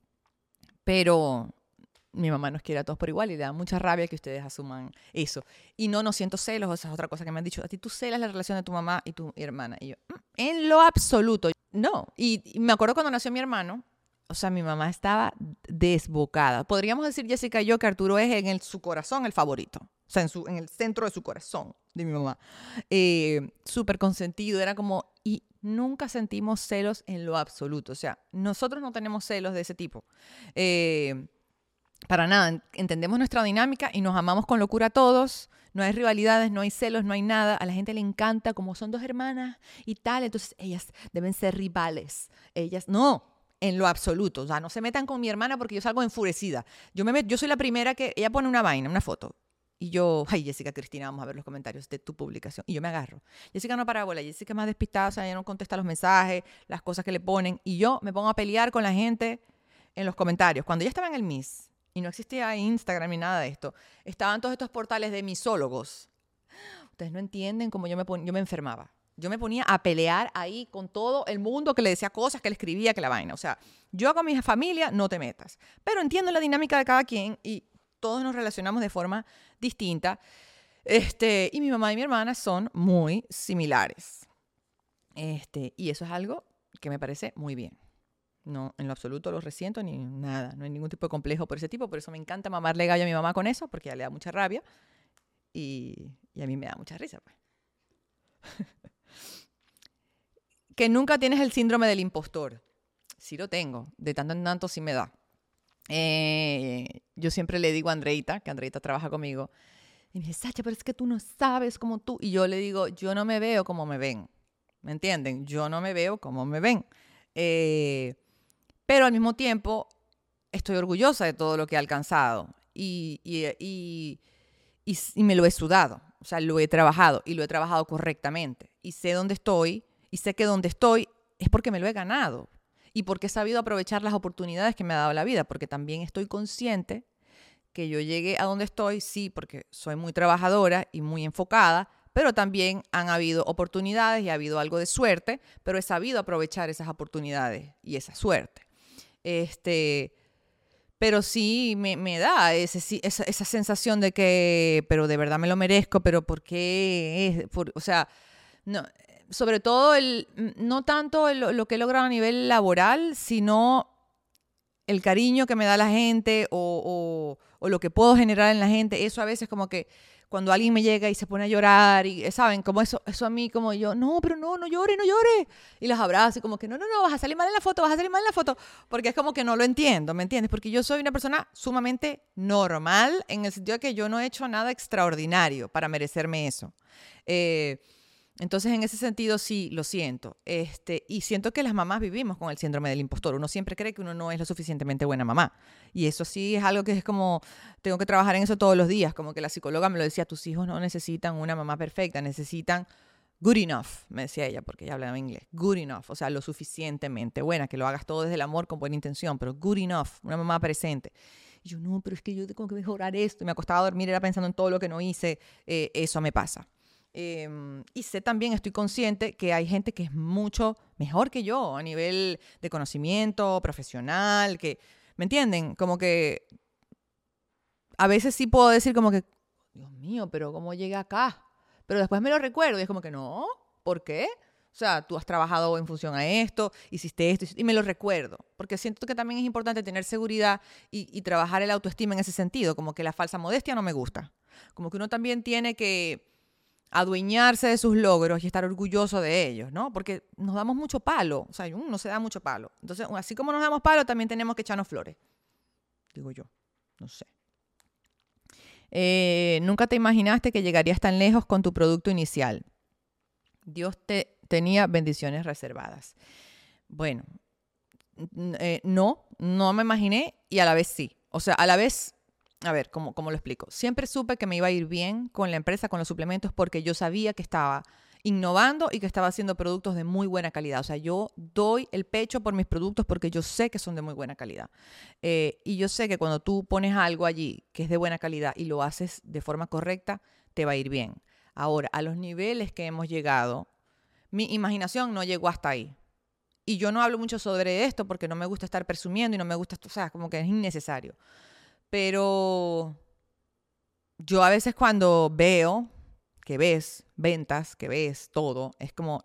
pero mi mamá nos quiere a todos por igual y da mucha rabia que ustedes asuman eso. Y no, no siento celos, esa es otra cosa que me han dicho, a ti tú celas la relación de tu mamá y tu hermana, y yo, mm, en lo absoluto, no, y me acuerdo cuando nació mi hermano, o sea, mi mamá estaba desbocada. Podríamos decir, Jessica y yo, que Arturo es en su corazón el favorito. O sea, en, su, en el centro de su corazón, de mi mamá. Eh, Súper consentido. Era como, y nunca sentimos celos en lo absoluto. O sea, nosotros no tenemos celos de ese tipo. Eh, para nada. Entendemos nuestra dinámica y nos amamos con locura a todos. No hay rivalidades, no hay celos, no hay nada. A la gente le encanta como son dos hermanas y tal. Entonces ellas deben ser rivales. Ellas, no, en lo absoluto. O sea, no se metan con mi hermana porque yo salgo enfurecida. Yo, me yo soy la primera que ella pone una vaina, una foto. Y yo, ay, Jessica Cristina, vamos a ver los comentarios de tu publicación. Y yo me agarro. Jessica no para bola, Jessica es más despistada, o sea, ella no contesta los mensajes, las cosas que le ponen. Y yo me pongo a pelear con la gente en los comentarios. Cuando ella estaba en el Miss, y no existía Instagram ni nada de esto, estaban todos estos portales de misólogos. Ustedes no entienden cómo yo me, yo me enfermaba. Yo me ponía a pelear ahí con todo el mundo que le decía cosas, que le escribía, que la vaina. O sea, yo con mi familia no te metas. Pero entiendo la dinámica de cada quien y todos nos relacionamos de forma distinta. Este, y mi mamá y mi hermana son muy similares. Este, y eso es algo que me parece muy bien. No, en lo absoluto lo resiento ni nada. No hay ningún tipo de complejo por ese tipo. Por eso me encanta mamarle gallo a mi mamá con eso, porque ella le da mucha rabia. Y, y a mí me da mucha risa. Pues. [laughs] que nunca tienes el síndrome del impostor. Sí lo tengo, de tanto en tanto sí me da. Eh, yo siempre le digo a Andreita, que Andreita trabaja conmigo, y me dice, Sacha, pero es que tú no sabes como tú. Y yo le digo, yo no me veo como me ven. ¿Me entienden? Yo no me veo como me ven. Eh, pero al mismo tiempo, estoy orgullosa de todo lo que he alcanzado. Y, y, y me lo he sudado. O sea, lo he trabajado y lo he trabajado correctamente. Y sé dónde estoy y sé que donde estoy es porque me lo he ganado y porque he sabido aprovechar las oportunidades que me ha dado la vida, porque también estoy consciente que yo llegué a donde estoy, sí, porque soy muy trabajadora y muy enfocada, pero también han habido oportunidades y ha habido algo de suerte, pero he sabido aprovechar esas oportunidades y esa suerte. Este, pero sí me, me da ese, esa, esa, sensación de que, pero de verdad me lo merezco, pero ¿por qué? Es, o sea, no, sobre todo el, no tanto lo que he logrado a nivel laboral, sino el cariño que me da la gente o, o, lo que puedo generar en la gente. Eso a veces como que cuando alguien me llega y se pone a llorar y, ¿saben? Como eso, eso a mí como yo, no, pero no, no llore, no llore. Y los abrazo y como que, no, no, no, vas a salir mal en la foto, vas a salir mal en la foto. Porque es como que no lo entiendo, ¿me entiendes? Porque yo soy una persona sumamente normal en el sentido de que yo no he hecho nada extraordinario para merecerme eso. Eh, entonces, en ese sentido, sí, lo siento. Este, y siento que las mamás vivimos con el síndrome del impostor. Uno siempre cree que uno no es lo suficientemente buena mamá. Y eso sí es algo que es como, tengo que trabajar en eso todos los días. Como que la psicóloga me lo decía, tus hijos no necesitan una mamá perfecta, necesitan good enough, me decía ella, porque ella hablaba inglés. Good enough, o sea, lo suficientemente buena, que lo hagas todo desde el amor con buena intención, pero good enough, una mamá presente. Y yo, no, pero es que yo tengo que mejorar esto. Y me acostaba a dormir, era pensando en todo lo que no hice. Eh, eso me pasa. Em, y sé también, estoy consciente que hay gente que es mucho mejor que yo a nivel de conocimiento profesional, que, ¿me entienden? Como que a veces sí puedo decir como que, Dios mío, pero ¿cómo llegué acá? Pero después me lo recuerdo y es como que no, ¿por qué? O sea, tú has trabajado en función a esto, hiciste esto, y me lo recuerdo, porque siento que también es importante tener seguridad y, y trabajar el autoestima en ese sentido, como que la falsa modestia no me gusta, como que uno también tiene que adueñarse de sus logros y estar orgulloso de ellos, ¿no? Porque nos damos mucho palo, o sea, uno se da mucho palo. Entonces, así como nos damos palo, también tenemos que echarnos flores, digo yo, no sé. Eh, nunca te imaginaste que llegarías tan lejos con tu producto inicial. Dios te tenía bendiciones reservadas. Bueno, eh, no, no me imaginé y a la vez sí. O sea, a la vez a ver, ¿cómo, ¿cómo lo explico? Siempre supe que me iba a ir bien con la empresa, con los suplementos, porque yo sabía que estaba innovando y que estaba haciendo productos de muy buena calidad. O sea, yo doy el pecho por mis productos porque yo sé que son de muy buena calidad. Eh, y yo sé que cuando tú pones algo allí que es de buena calidad y lo haces de forma correcta, te va a ir bien. Ahora, a los niveles que hemos llegado, mi imaginación no llegó hasta ahí. Y yo no hablo mucho sobre esto porque no me gusta estar presumiendo y no me gusta, o sea, como que es innecesario. Pero yo a veces cuando veo que ves ventas, que ves todo, es como,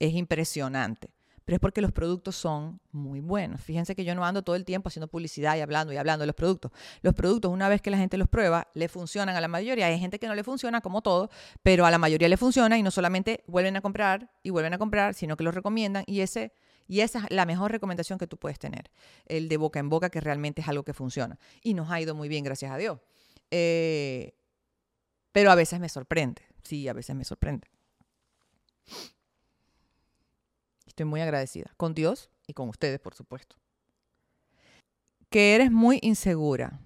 es impresionante. Pero es porque los productos son muy buenos. Fíjense que yo no ando todo el tiempo haciendo publicidad y hablando y hablando de los productos. Los productos, una vez que la gente los prueba, le funcionan a la mayoría. Hay gente que no le funciona, como todo, pero a la mayoría le funciona y no solamente vuelven a comprar y vuelven a comprar, sino que los recomiendan y ese y esa es la mejor recomendación que tú puedes tener, el de boca en boca, que realmente es algo que funciona. Y nos ha ido muy bien, gracias a Dios. Eh, pero a veces me sorprende, sí, a veces me sorprende. Estoy muy agradecida con Dios y con ustedes, por supuesto. Que eres muy insegura.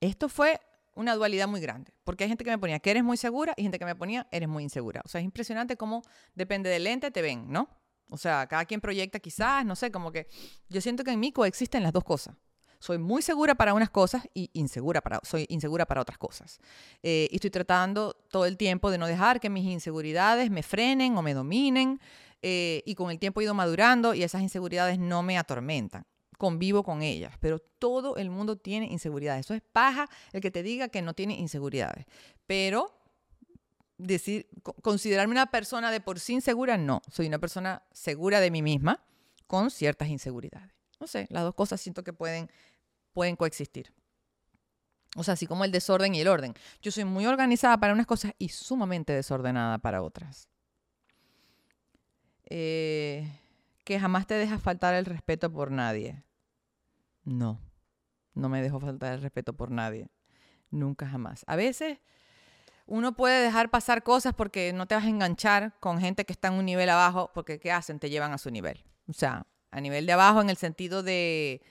Esto fue una dualidad muy grande, porque hay gente que me ponía que eres muy segura y gente que me ponía eres muy insegura. O sea, es impresionante cómo depende del lente te ven, ¿no? O sea, cada quien proyecta quizás, no sé, como que yo siento que en mí coexisten las dos cosas. Soy muy segura para unas cosas y insegura para, soy insegura para otras cosas. Eh, y estoy tratando todo el tiempo de no dejar que mis inseguridades me frenen o me dominen. Eh, y con el tiempo he ido madurando y esas inseguridades no me atormentan. Convivo con ellas, pero todo el mundo tiene inseguridades. Eso es paja el que te diga que no tiene inseguridades. Pero decir, considerarme una persona de por sí insegura, no. Soy una persona segura de mí misma con ciertas inseguridades. No sé, las dos cosas siento que pueden, pueden coexistir. O sea, así como el desorden y el orden. Yo soy muy organizada para unas cosas y sumamente desordenada para otras. Eh, que jamás te dejas faltar el respeto por nadie. No, no me dejo faltar el respeto por nadie. Nunca jamás. A veces uno puede dejar pasar cosas porque no te vas a enganchar con gente que está en un nivel abajo, porque ¿qué hacen? Te llevan a su nivel. O sea, a nivel de abajo en el sentido de,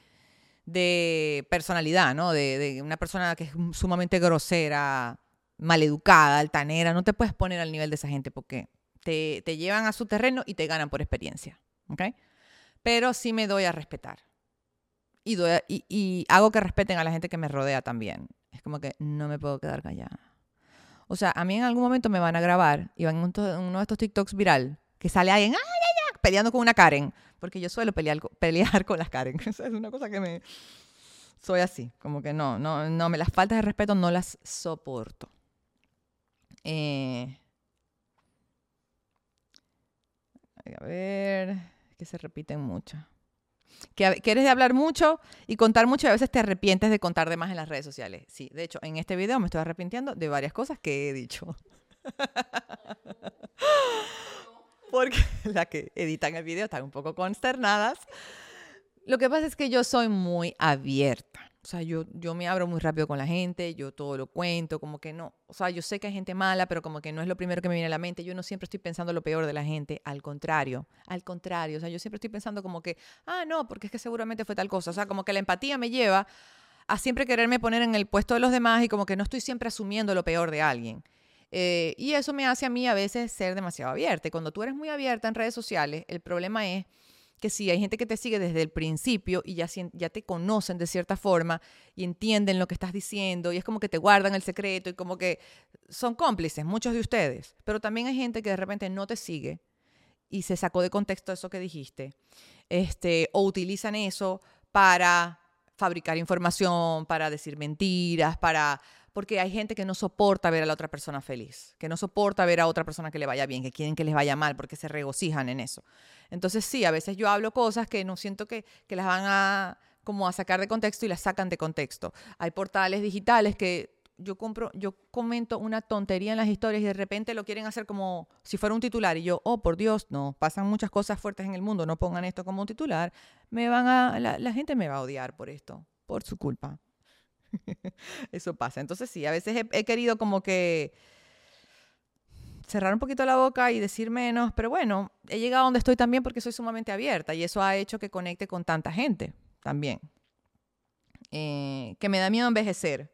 de personalidad, ¿no? De, una persona que es sumamente grosera, maleducada, altanera. No te puedes poner al nivel de esa gente porque te, llevan a su terreno y te ganan por experiencia. ¿Ok? Pero sí me doy a respetar. Y, hago que respeten a la gente que me rodea también. Es como que no me puedo quedar callada. O sea, a mí en algún momento me van a grabar y van en uno de estos TikToks viral que sale alguien ¡ay, ay, ay! peleando con una Karen. Porque yo suelo pelear, pelear con las Karen. [laughs] es una cosa que me... Soy así, como que no, no, no, me las faltas de respeto no las soporto. Eh, a ver, que se repiten mucho que quieres de hablar mucho y contar mucho y a veces te arrepientes de contar de más en las redes sociales. Sí, de hecho, en este video me estoy arrepintiendo de varias cosas que he dicho. [laughs] Porque [laughs] las que editan el video están un poco consternadas. Lo que pasa es que yo soy muy abierta. O sea, yo, yo me abro muy rápido con la gente, yo todo lo cuento, como que no. O sea, yo sé que hay gente mala, pero como que no es lo primero que me viene a la mente. Yo no siempre estoy pensando lo peor de la gente, al contrario, al contrario. O sea, yo siempre estoy pensando como que, ah, no, porque es que seguramente fue tal cosa. O sea, como que la empatía me lleva a siempre quererme poner en el puesto de los demás y como que no estoy siempre asumiendo lo peor de alguien. Eh, y eso me hace a mí a veces ser demasiado abierta. Y cuando tú eres muy abierta en redes sociales, el problema es que sí, hay gente que te sigue desde el principio y ya, ya te conocen de cierta forma y entienden lo que estás diciendo y es como que te guardan el secreto y como que son cómplices, muchos de ustedes, pero también hay gente que de repente no te sigue y se sacó de contexto eso que dijiste, este, o utilizan eso para fabricar información, para decir mentiras, para porque hay gente que no soporta ver a la otra persona feliz, que no soporta ver a otra persona que le vaya bien, que quieren que les vaya mal, porque se regocijan en eso. Entonces sí, a veces yo hablo cosas que no siento que, que las van a como a sacar de contexto y las sacan de contexto. Hay portales digitales que yo compro, yo comento una tontería en las historias y de repente lo quieren hacer como si fuera un titular y yo, oh por Dios, no, pasan muchas cosas fuertes en el mundo, no pongan esto como un titular, me van a, la, la gente me va a odiar por esto, por su culpa. [laughs] Eso pasa. Entonces sí, a veces he, querido como que cerrar un poquito la boca y decir menos, pero bueno, he llegado a donde estoy también porque soy sumamente abierta y eso ha hecho que conecte con tanta gente también. Eh, que me da miedo envejecer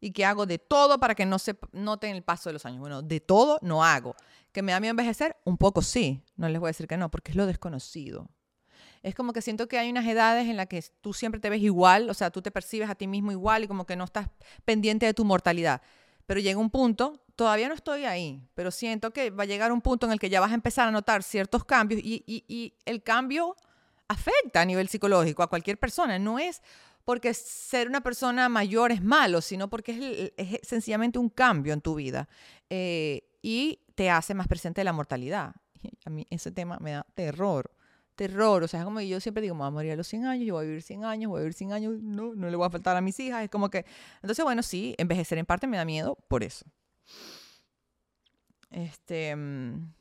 y que hago de todo para que no se noten el paso de los años. Bueno, de todo no hago. ¿Que me da miedo envejecer? Un poco sí, no les voy a decir que no, porque es lo desconocido. Es como que siento que hay unas edades en las que tú siempre te ves igual, o sea, tú te percibes a ti mismo igual y como que no estás pendiente de tu mortalidad. Pero llega un punto, todavía no estoy ahí, pero siento que va a llegar un punto en el que ya vas a empezar a notar ciertos cambios y, y el cambio afecta a nivel psicológico a cualquier persona. No es porque ser una persona mayor es malo, sino porque es, sencillamente un cambio en tu vida eh, y te hace más presente la mortalidad. A mí ese tema me da terror, terror. O sea, es como yo siempre digo, me voy a morir a los 100 años, yo voy a vivir 100 años, voy a vivir 100 años, no, no le voy a faltar a mis hijas. Es como que, entonces, bueno, sí, envejecer en parte me da miedo por eso. Este, mm,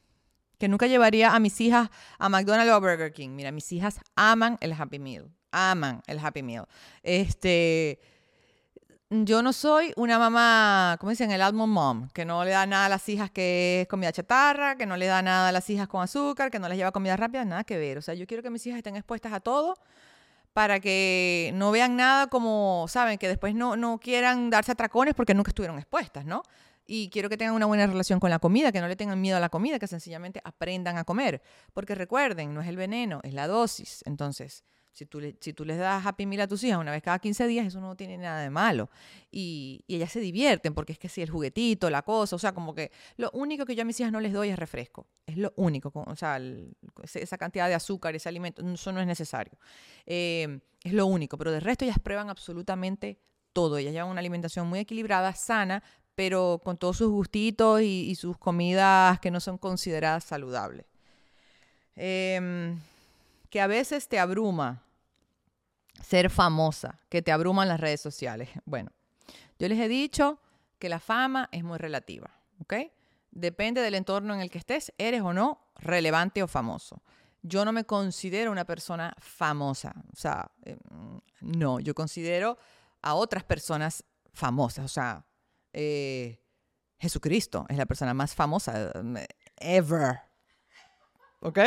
que nunca llevaría a mis hijas a McDonald's o a Burger King. Mira, mis hijas aman el Happy Meal aman el Happy Meal. Este, yo no soy una mamá, ¿cómo dicen? El almond mom, que no le da nada a las hijas que es comida chatarra, que no le da nada a las hijas con azúcar, que no les lleva comida rápida, nada que ver. O sea, yo quiero que mis hijas estén expuestas a todo para que no vean nada como, saben, que después no, no quieran darse atracones porque nunca estuvieron expuestas, ¿no? Y quiero que tengan una buena relación con la comida, que no le tengan miedo a la comida, que sencillamente aprendan a comer. Porque recuerden, no es el veneno, es la dosis. Entonces, si tú, tú les das Happy Meal a tus hijas una vez cada 15 días, eso no tiene nada de malo. Y, ellas se divierten porque es que si el juguetito, la cosa, o sea, como que lo único que yo a mis hijas no les doy es refresco. Es lo único, o sea, esa cantidad de azúcar, ese alimento, eso no es necesario. Eh, es lo único, pero de resto ellas prueban absolutamente todo. Ellas llevan una alimentación muy equilibrada, sana, pero con todos sus gustitos y, sus comidas que no son consideradas saludables. Eh, que a veces te abruma ser famosa, que te abruman las redes sociales. [laughs] Bueno, yo les he dicho que la fama es muy relativa, ¿ok? Depende del entorno en el que estés, eres o no relevante o famoso. Yo no me considero una persona famosa, o sea, eh, no, yo considero a otras personas famosas, o sea, eh, Jesucristo es la persona más famosa eh, ever, ¿ok?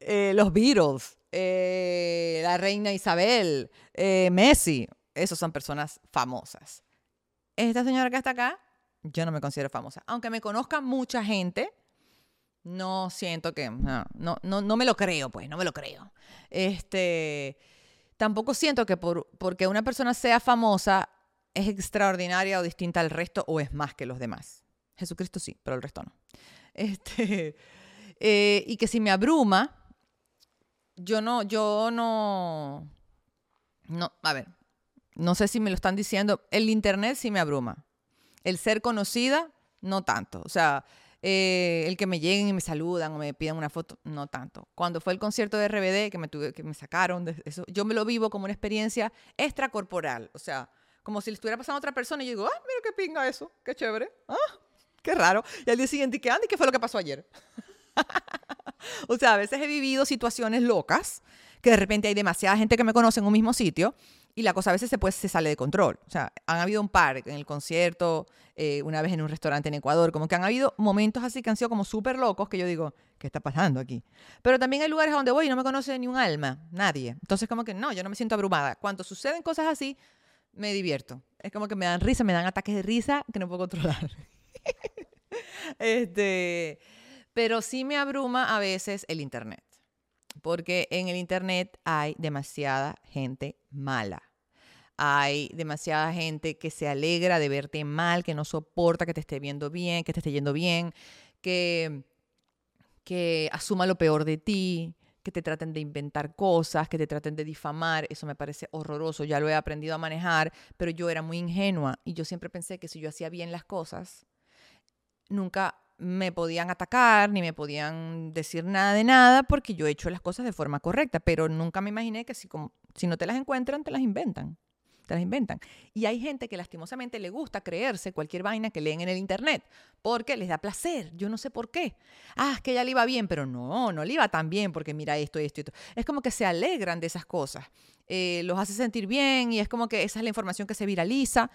Eh, los Beatles, eh, la reina Isabel, eh, Messi, esos son personas famosas. Esta señora que está acá, yo no me considero famosa. Aunque me conozca mucha gente, no siento que, no, no, no, me lo creo, pues, no me lo creo. Este, tampoco siento que por, porque una persona sea famosa es extraordinaria o distinta al resto o es más que los demás. Jesucristo sí, pero el resto no. Este, [laughs] y que si me abruma, yo no, yo no, no, a ver, no sé si me lo están diciendo, el Internet sí me abruma. El ser conocida, no tanto. O sea, eh, el que me lleguen y me saludan o me pidan una foto, no tanto. Cuando fue el concierto de RBD que me, tuve, que me sacaron de eso, yo me lo vivo como una experiencia extracorporal. O sea, como si le estuviera pasando a otra persona y yo digo, ah, mira qué pinga eso, qué chévere, ah, qué raro. Y al día siguiente, ¿qué anda? ¿Qué fue lo que pasó ayer? [laughs] [laughs] o sea, a veces he vivido situaciones locas, que de repente hay demasiada gente que me conoce en un mismo sitio y la cosa a veces se, pues, se sale de control. O sea, han habido un par en el concierto, eh, una vez en un restaurante en Ecuador, como que han habido momentos así que han sido como súper locos que yo digo, ¿qué está pasando aquí? Pero también hay lugares a donde voy y no me conoce ni un alma, nadie. Entonces como que no, yo no me siento abrumada. Cuando suceden cosas así, me divierto. Es como que me dan risa, me dan ataques de risa que no puedo controlar. [laughs] este, pero sí me abruma a veces el Internet, porque en el Internet hay demasiada gente mala. Hay demasiada gente que se alegra de verte mal, que no soporta que te esté viendo bien, que te esté yendo bien, que, que asuma lo peor de ti, que te traten de inventar cosas, que te traten de difamar, eso me parece horroroso, ya lo he aprendido a manejar, pero yo era muy ingenua y yo siempre pensé que si yo hacía bien las cosas, nunca me podían atacar ni me podían decir nada de nada porque yo he hecho las cosas de forma correcta, pero nunca me imaginé que si, como, si no te las encuentran, te las inventan. Te las inventan. Y hay gente que lastimosamente le gusta creerse cualquier vaina que leen en el internet porque les da placer. Yo no sé por qué. Ah, es que ya le iba bien, pero no, no le iba tan bien porque mira esto esto y esto. Es como que se alegran de esas cosas. Eh, los hace sentir bien y es como que esa es la información que se viraliza.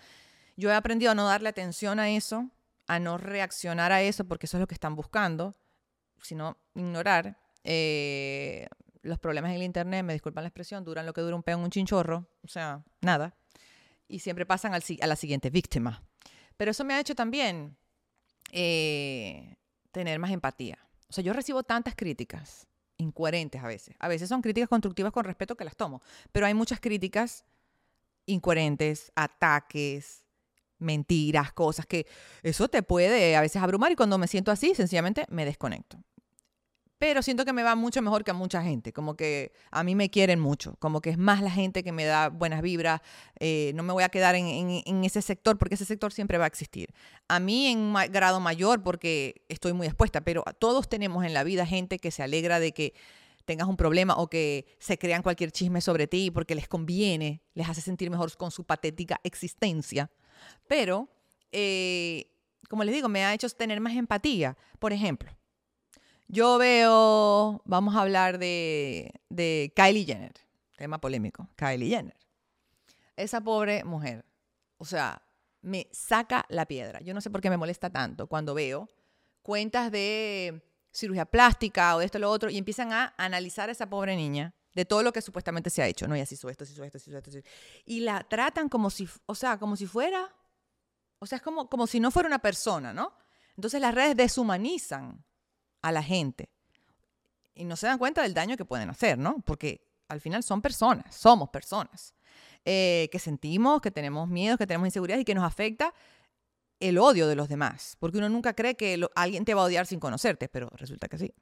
Yo he aprendido a no darle atención a eso a no reaccionar a eso, porque eso es lo que están buscando, sino ignorar. Eh, los problemas en el Internet, me disculpan la expresión, duran lo que dura un peón, un chinchorro, o sea, nada. Y siempre pasan al, a la siguiente víctima. Pero eso me ha hecho también eh, tener más empatía. O sea, yo recibo tantas críticas incoherentes a veces. A veces son críticas constructivas con respeto que las tomo, pero hay muchas críticas incoherentes, ataques, mentiras, cosas que eso te puede a veces abrumar y cuando me siento así, sencillamente me desconecto pero siento que me va mucho mejor que a mucha gente, como que a mí me quieren mucho, como que es más la gente que me da buenas vibras, eh, no me voy a quedar en, ese sector porque ese sector siempre va a existir. A mí en grado mayor porque estoy muy expuesta, pero todos tenemos en la vida gente que se alegra de que tengas un problema o que se crean cualquier chisme sobre ti porque les conviene, les hace sentir mejor con su patética existencia. Pero, eh, como les digo, me ha hecho tener más empatía. Por ejemplo, yo veo, vamos a hablar de, Kylie Jenner, tema polémico, Kylie Jenner. Esa pobre mujer, o sea, me saca la piedra. Yo no sé por qué me molesta tanto cuando veo cuentas de cirugía plástica o de esto o lo otro y empiezan a analizar a esa pobre niña de todo lo que supuestamente se ha hecho. No, y así hizo esto, esto, hizo esto, hizo esto. Y la tratan como si, o sea, como si fuera, o sea, es como, como si no fuera una persona, ¿no? Entonces las redes deshumanizan a la gente. Y no se dan cuenta del daño que pueden hacer, ¿no? Porque al final son personas, somos personas, eh, que sentimos, que tenemos miedos, que tenemos inseguridades y que nos afecta el odio de los demás. Porque uno nunca cree que alguien te va a odiar sin conocerte, pero resulta que sí.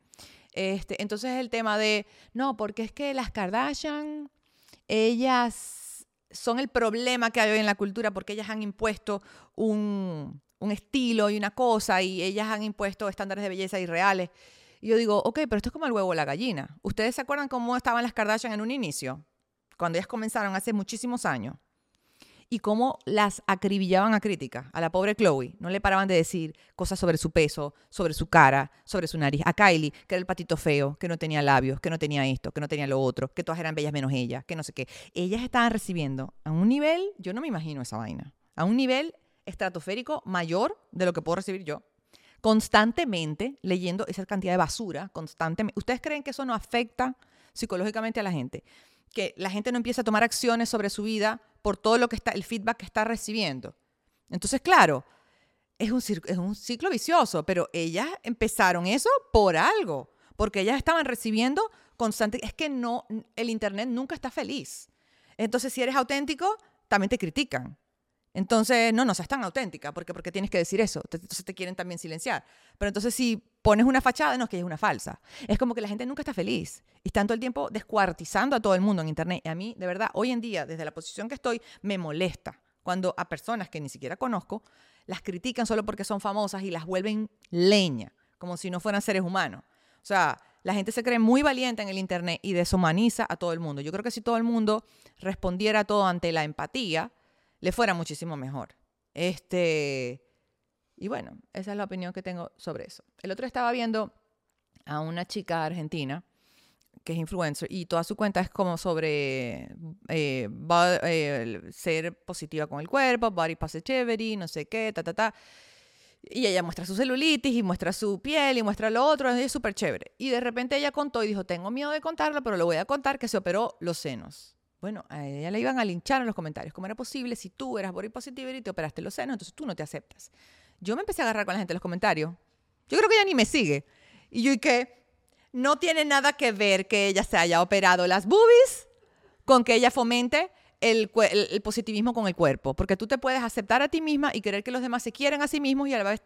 Este, entonces el tema de, no, porque es que las Kardashian, ellas son el problema que hay hoy en la cultura porque ellas han impuesto un, un estilo y una cosa y ellas han impuesto estándares de belleza irreales. Y yo digo, ok, pero esto es como el huevo o la gallina. ¿Ustedes se acuerdan cómo estaban las Kardashian en un inicio? Cuando ellas comenzaron hace muchísimos años. Y cómo las acribillaban a crítica a la pobre Chloe. No le paraban de decir cosas sobre su peso, sobre su cara, sobre su nariz. A Kylie, que era el patito feo, que no tenía labios, que no tenía esto, que no tenía lo otro, que todas eran bellas menos ella, que no sé qué. Ellas estaban recibiendo a un nivel, yo no me imagino esa vaina, a un nivel estratosférico mayor de lo que puedo recibir yo. Constantemente leyendo esa cantidad de basura, constantemente. ¿Ustedes creen que eso no afecta psicológicamente a la gente? Que la gente no empieza a tomar acciones sobre su vida por todo lo que está, el feedback que está recibiendo. Entonces, claro, es un, es un ciclo vicioso, pero ellas empezaron eso por algo, porque ellas estaban recibiendo constante. Es que no, el Internet nunca está feliz. Entonces, si eres auténtico, también te critican. Entonces, no, no seas tan auténtica, porque, porque tienes que decir eso. Entonces te quieren también silenciar. Pero entonces si pones una fachada, no es que es una falsa. Es como que la gente nunca está feliz. Y están todo el tiempo descuartizando a todo el mundo en Internet. Y a mí, de verdad, hoy en día, desde la posición que estoy, me molesta cuando a personas que ni siquiera conozco las critican solo porque son famosas y las vuelven leña, como si no fueran seres humanos. O sea, la gente se cree muy valiente en el Internet y deshumaniza a todo el mundo. Yo creo que si todo el mundo respondiera todo ante la empatía, le fuera muchísimo mejor. Este, y bueno, esa es la opinión que tengo sobre eso. El otro estaba viendo a una chica argentina que es influencer y toda su cuenta es como sobre eh, eh, ser positiva con el cuerpo, body positivity, no sé qué, ta, ta, ta. Y ella muestra su celulitis y muestra su piel y muestra lo otro, es súper chévere. Y de repente ella contó y dijo, tengo miedo de contarlo, pero lo voy a contar que se operó los senos. Bueno, a ella le iban a linchar en los comentarios. ¿Cómo era posible si tú eras body positive y te operaste los senos, entonces tú no te aceptas? Yo me empecé a agarrar con la gente en los comentarios. Yo creo que ella ni me sigue. Y yo y que no tiene nada que ver que ella se haya operado las boobies con que ella fomente el, el, positivismo con el cuerpo. Porque tú te puedes aceptar a ti misma y querer que los demás se quieran a sí mismos y a la vez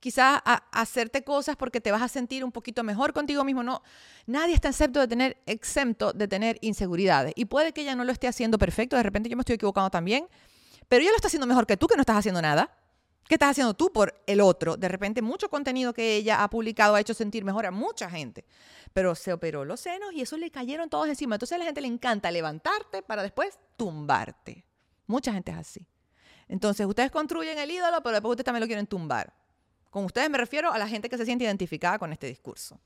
quizás hacerte cosas porque te vas a sentir un poquito mejor contigo mismo. No, nadie está excepto de tener, exento de tener inseguridades. Y puede que ella no lo esté haciendo perfecto, de repente yo me estoy equivocando también, pero ella lo está haciendo mejor que tú, que no estás haciendo nada. ¿Qué estás haciendo tú por el otro? De repente mucho contenido que ella ha publicado ha hecho sentir mejor a mucha gente, pero se operó los senos y eso le cayeron todos encima. Entonces a la gente le encanta levantarte para después tumbarte. Mucha gente es así. Entonces ustedes construyen el ídolo, pero después ustedes también lo quieren tumbar. Con ustedes me refiero a la gente que se siente identificada con este discurso.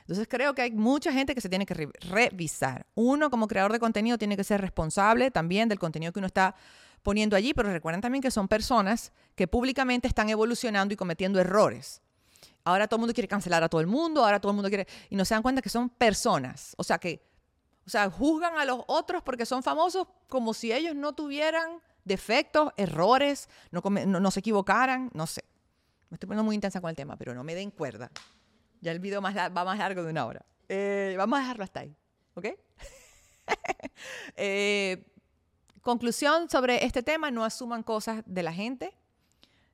Entonces creo que hay mucha gente que se tiene que revisar. Uno como creador de contenido tiene que ser responsable también del contenido que uno está poniendo allí, pero recuerden también que son personas que públicamente están evolucionando y cometiendo errores. Ahora todo el mundo quiere cancelar a todo el mundo, ahora todo el mundo quiere... Y no se dan cuenta que son personas. O sea, que o sea, juzgan a los otros porque son famosos como si ellos no tuvieran defectos, errores, no, no se equivocaran, no sé. Me estoy poniendo muy intensa con el tema, pero no me den cuerda. Ya el video más va más largo de una hora. Eh, vamos a dejarlo hasta ahí, ¿ok? [laughs] Eh, conclusión sobre este tema, no asuman cosas de la gente,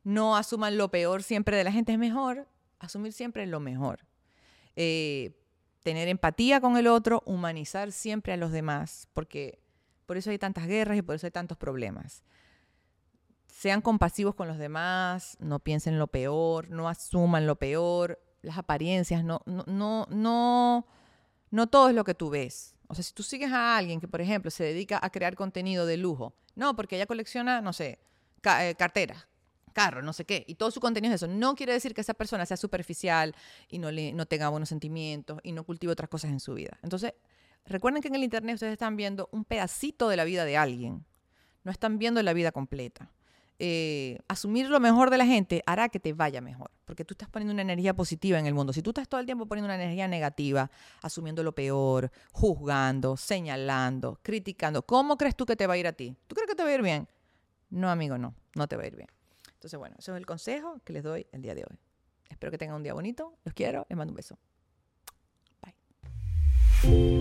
no asuman lo peor siempre de la gente, es mejor asumir siempre lo mejor. Eh, tener empatía con el otro, humanizar siempre a los demás, porque por eso hay tantas guerras y por eso hay tantos problemas. Sean compasivos con los demás, no piensen lo peor, no asuman lo peor, las apariencias, no, no, no, no, no todo es lo que tú ves. O sea, si tú sigues a alguien que, por ejemplo, se dedica a crear contenido de lujo, no, porque ella colecciona, no sé, eh, carteras, carro, no sé qué, y todo su contenido es eso. No quiere decir que esa persona sea superficial y no, le, no tenga buenos sentimientos y no cultive otras cosas en su vida. Entonces, recuerden que en el Internet ustedes están viendo un pedacito de la vida de alguien, no están viendo la vida completa. Eh, asumir lo mejor de la gente hará que te vaya mejor, porque tú estás poniendo una energía positiva en el mundo. Si tú estás todo el tiempo poniendo una energía negativa, asumiendo lo peor, juzgando, señalando, criticando, ¿cómo crees tú que te va a ir a ti? ¿Tú crees que te va a ir bien? No, amigo, no, no te va a ir bien. Entonces, bueno, eso es el consejo que les doy el día de hoy. Espero que tengan un día bonito. Los quiero. Les mando un beso. Bye.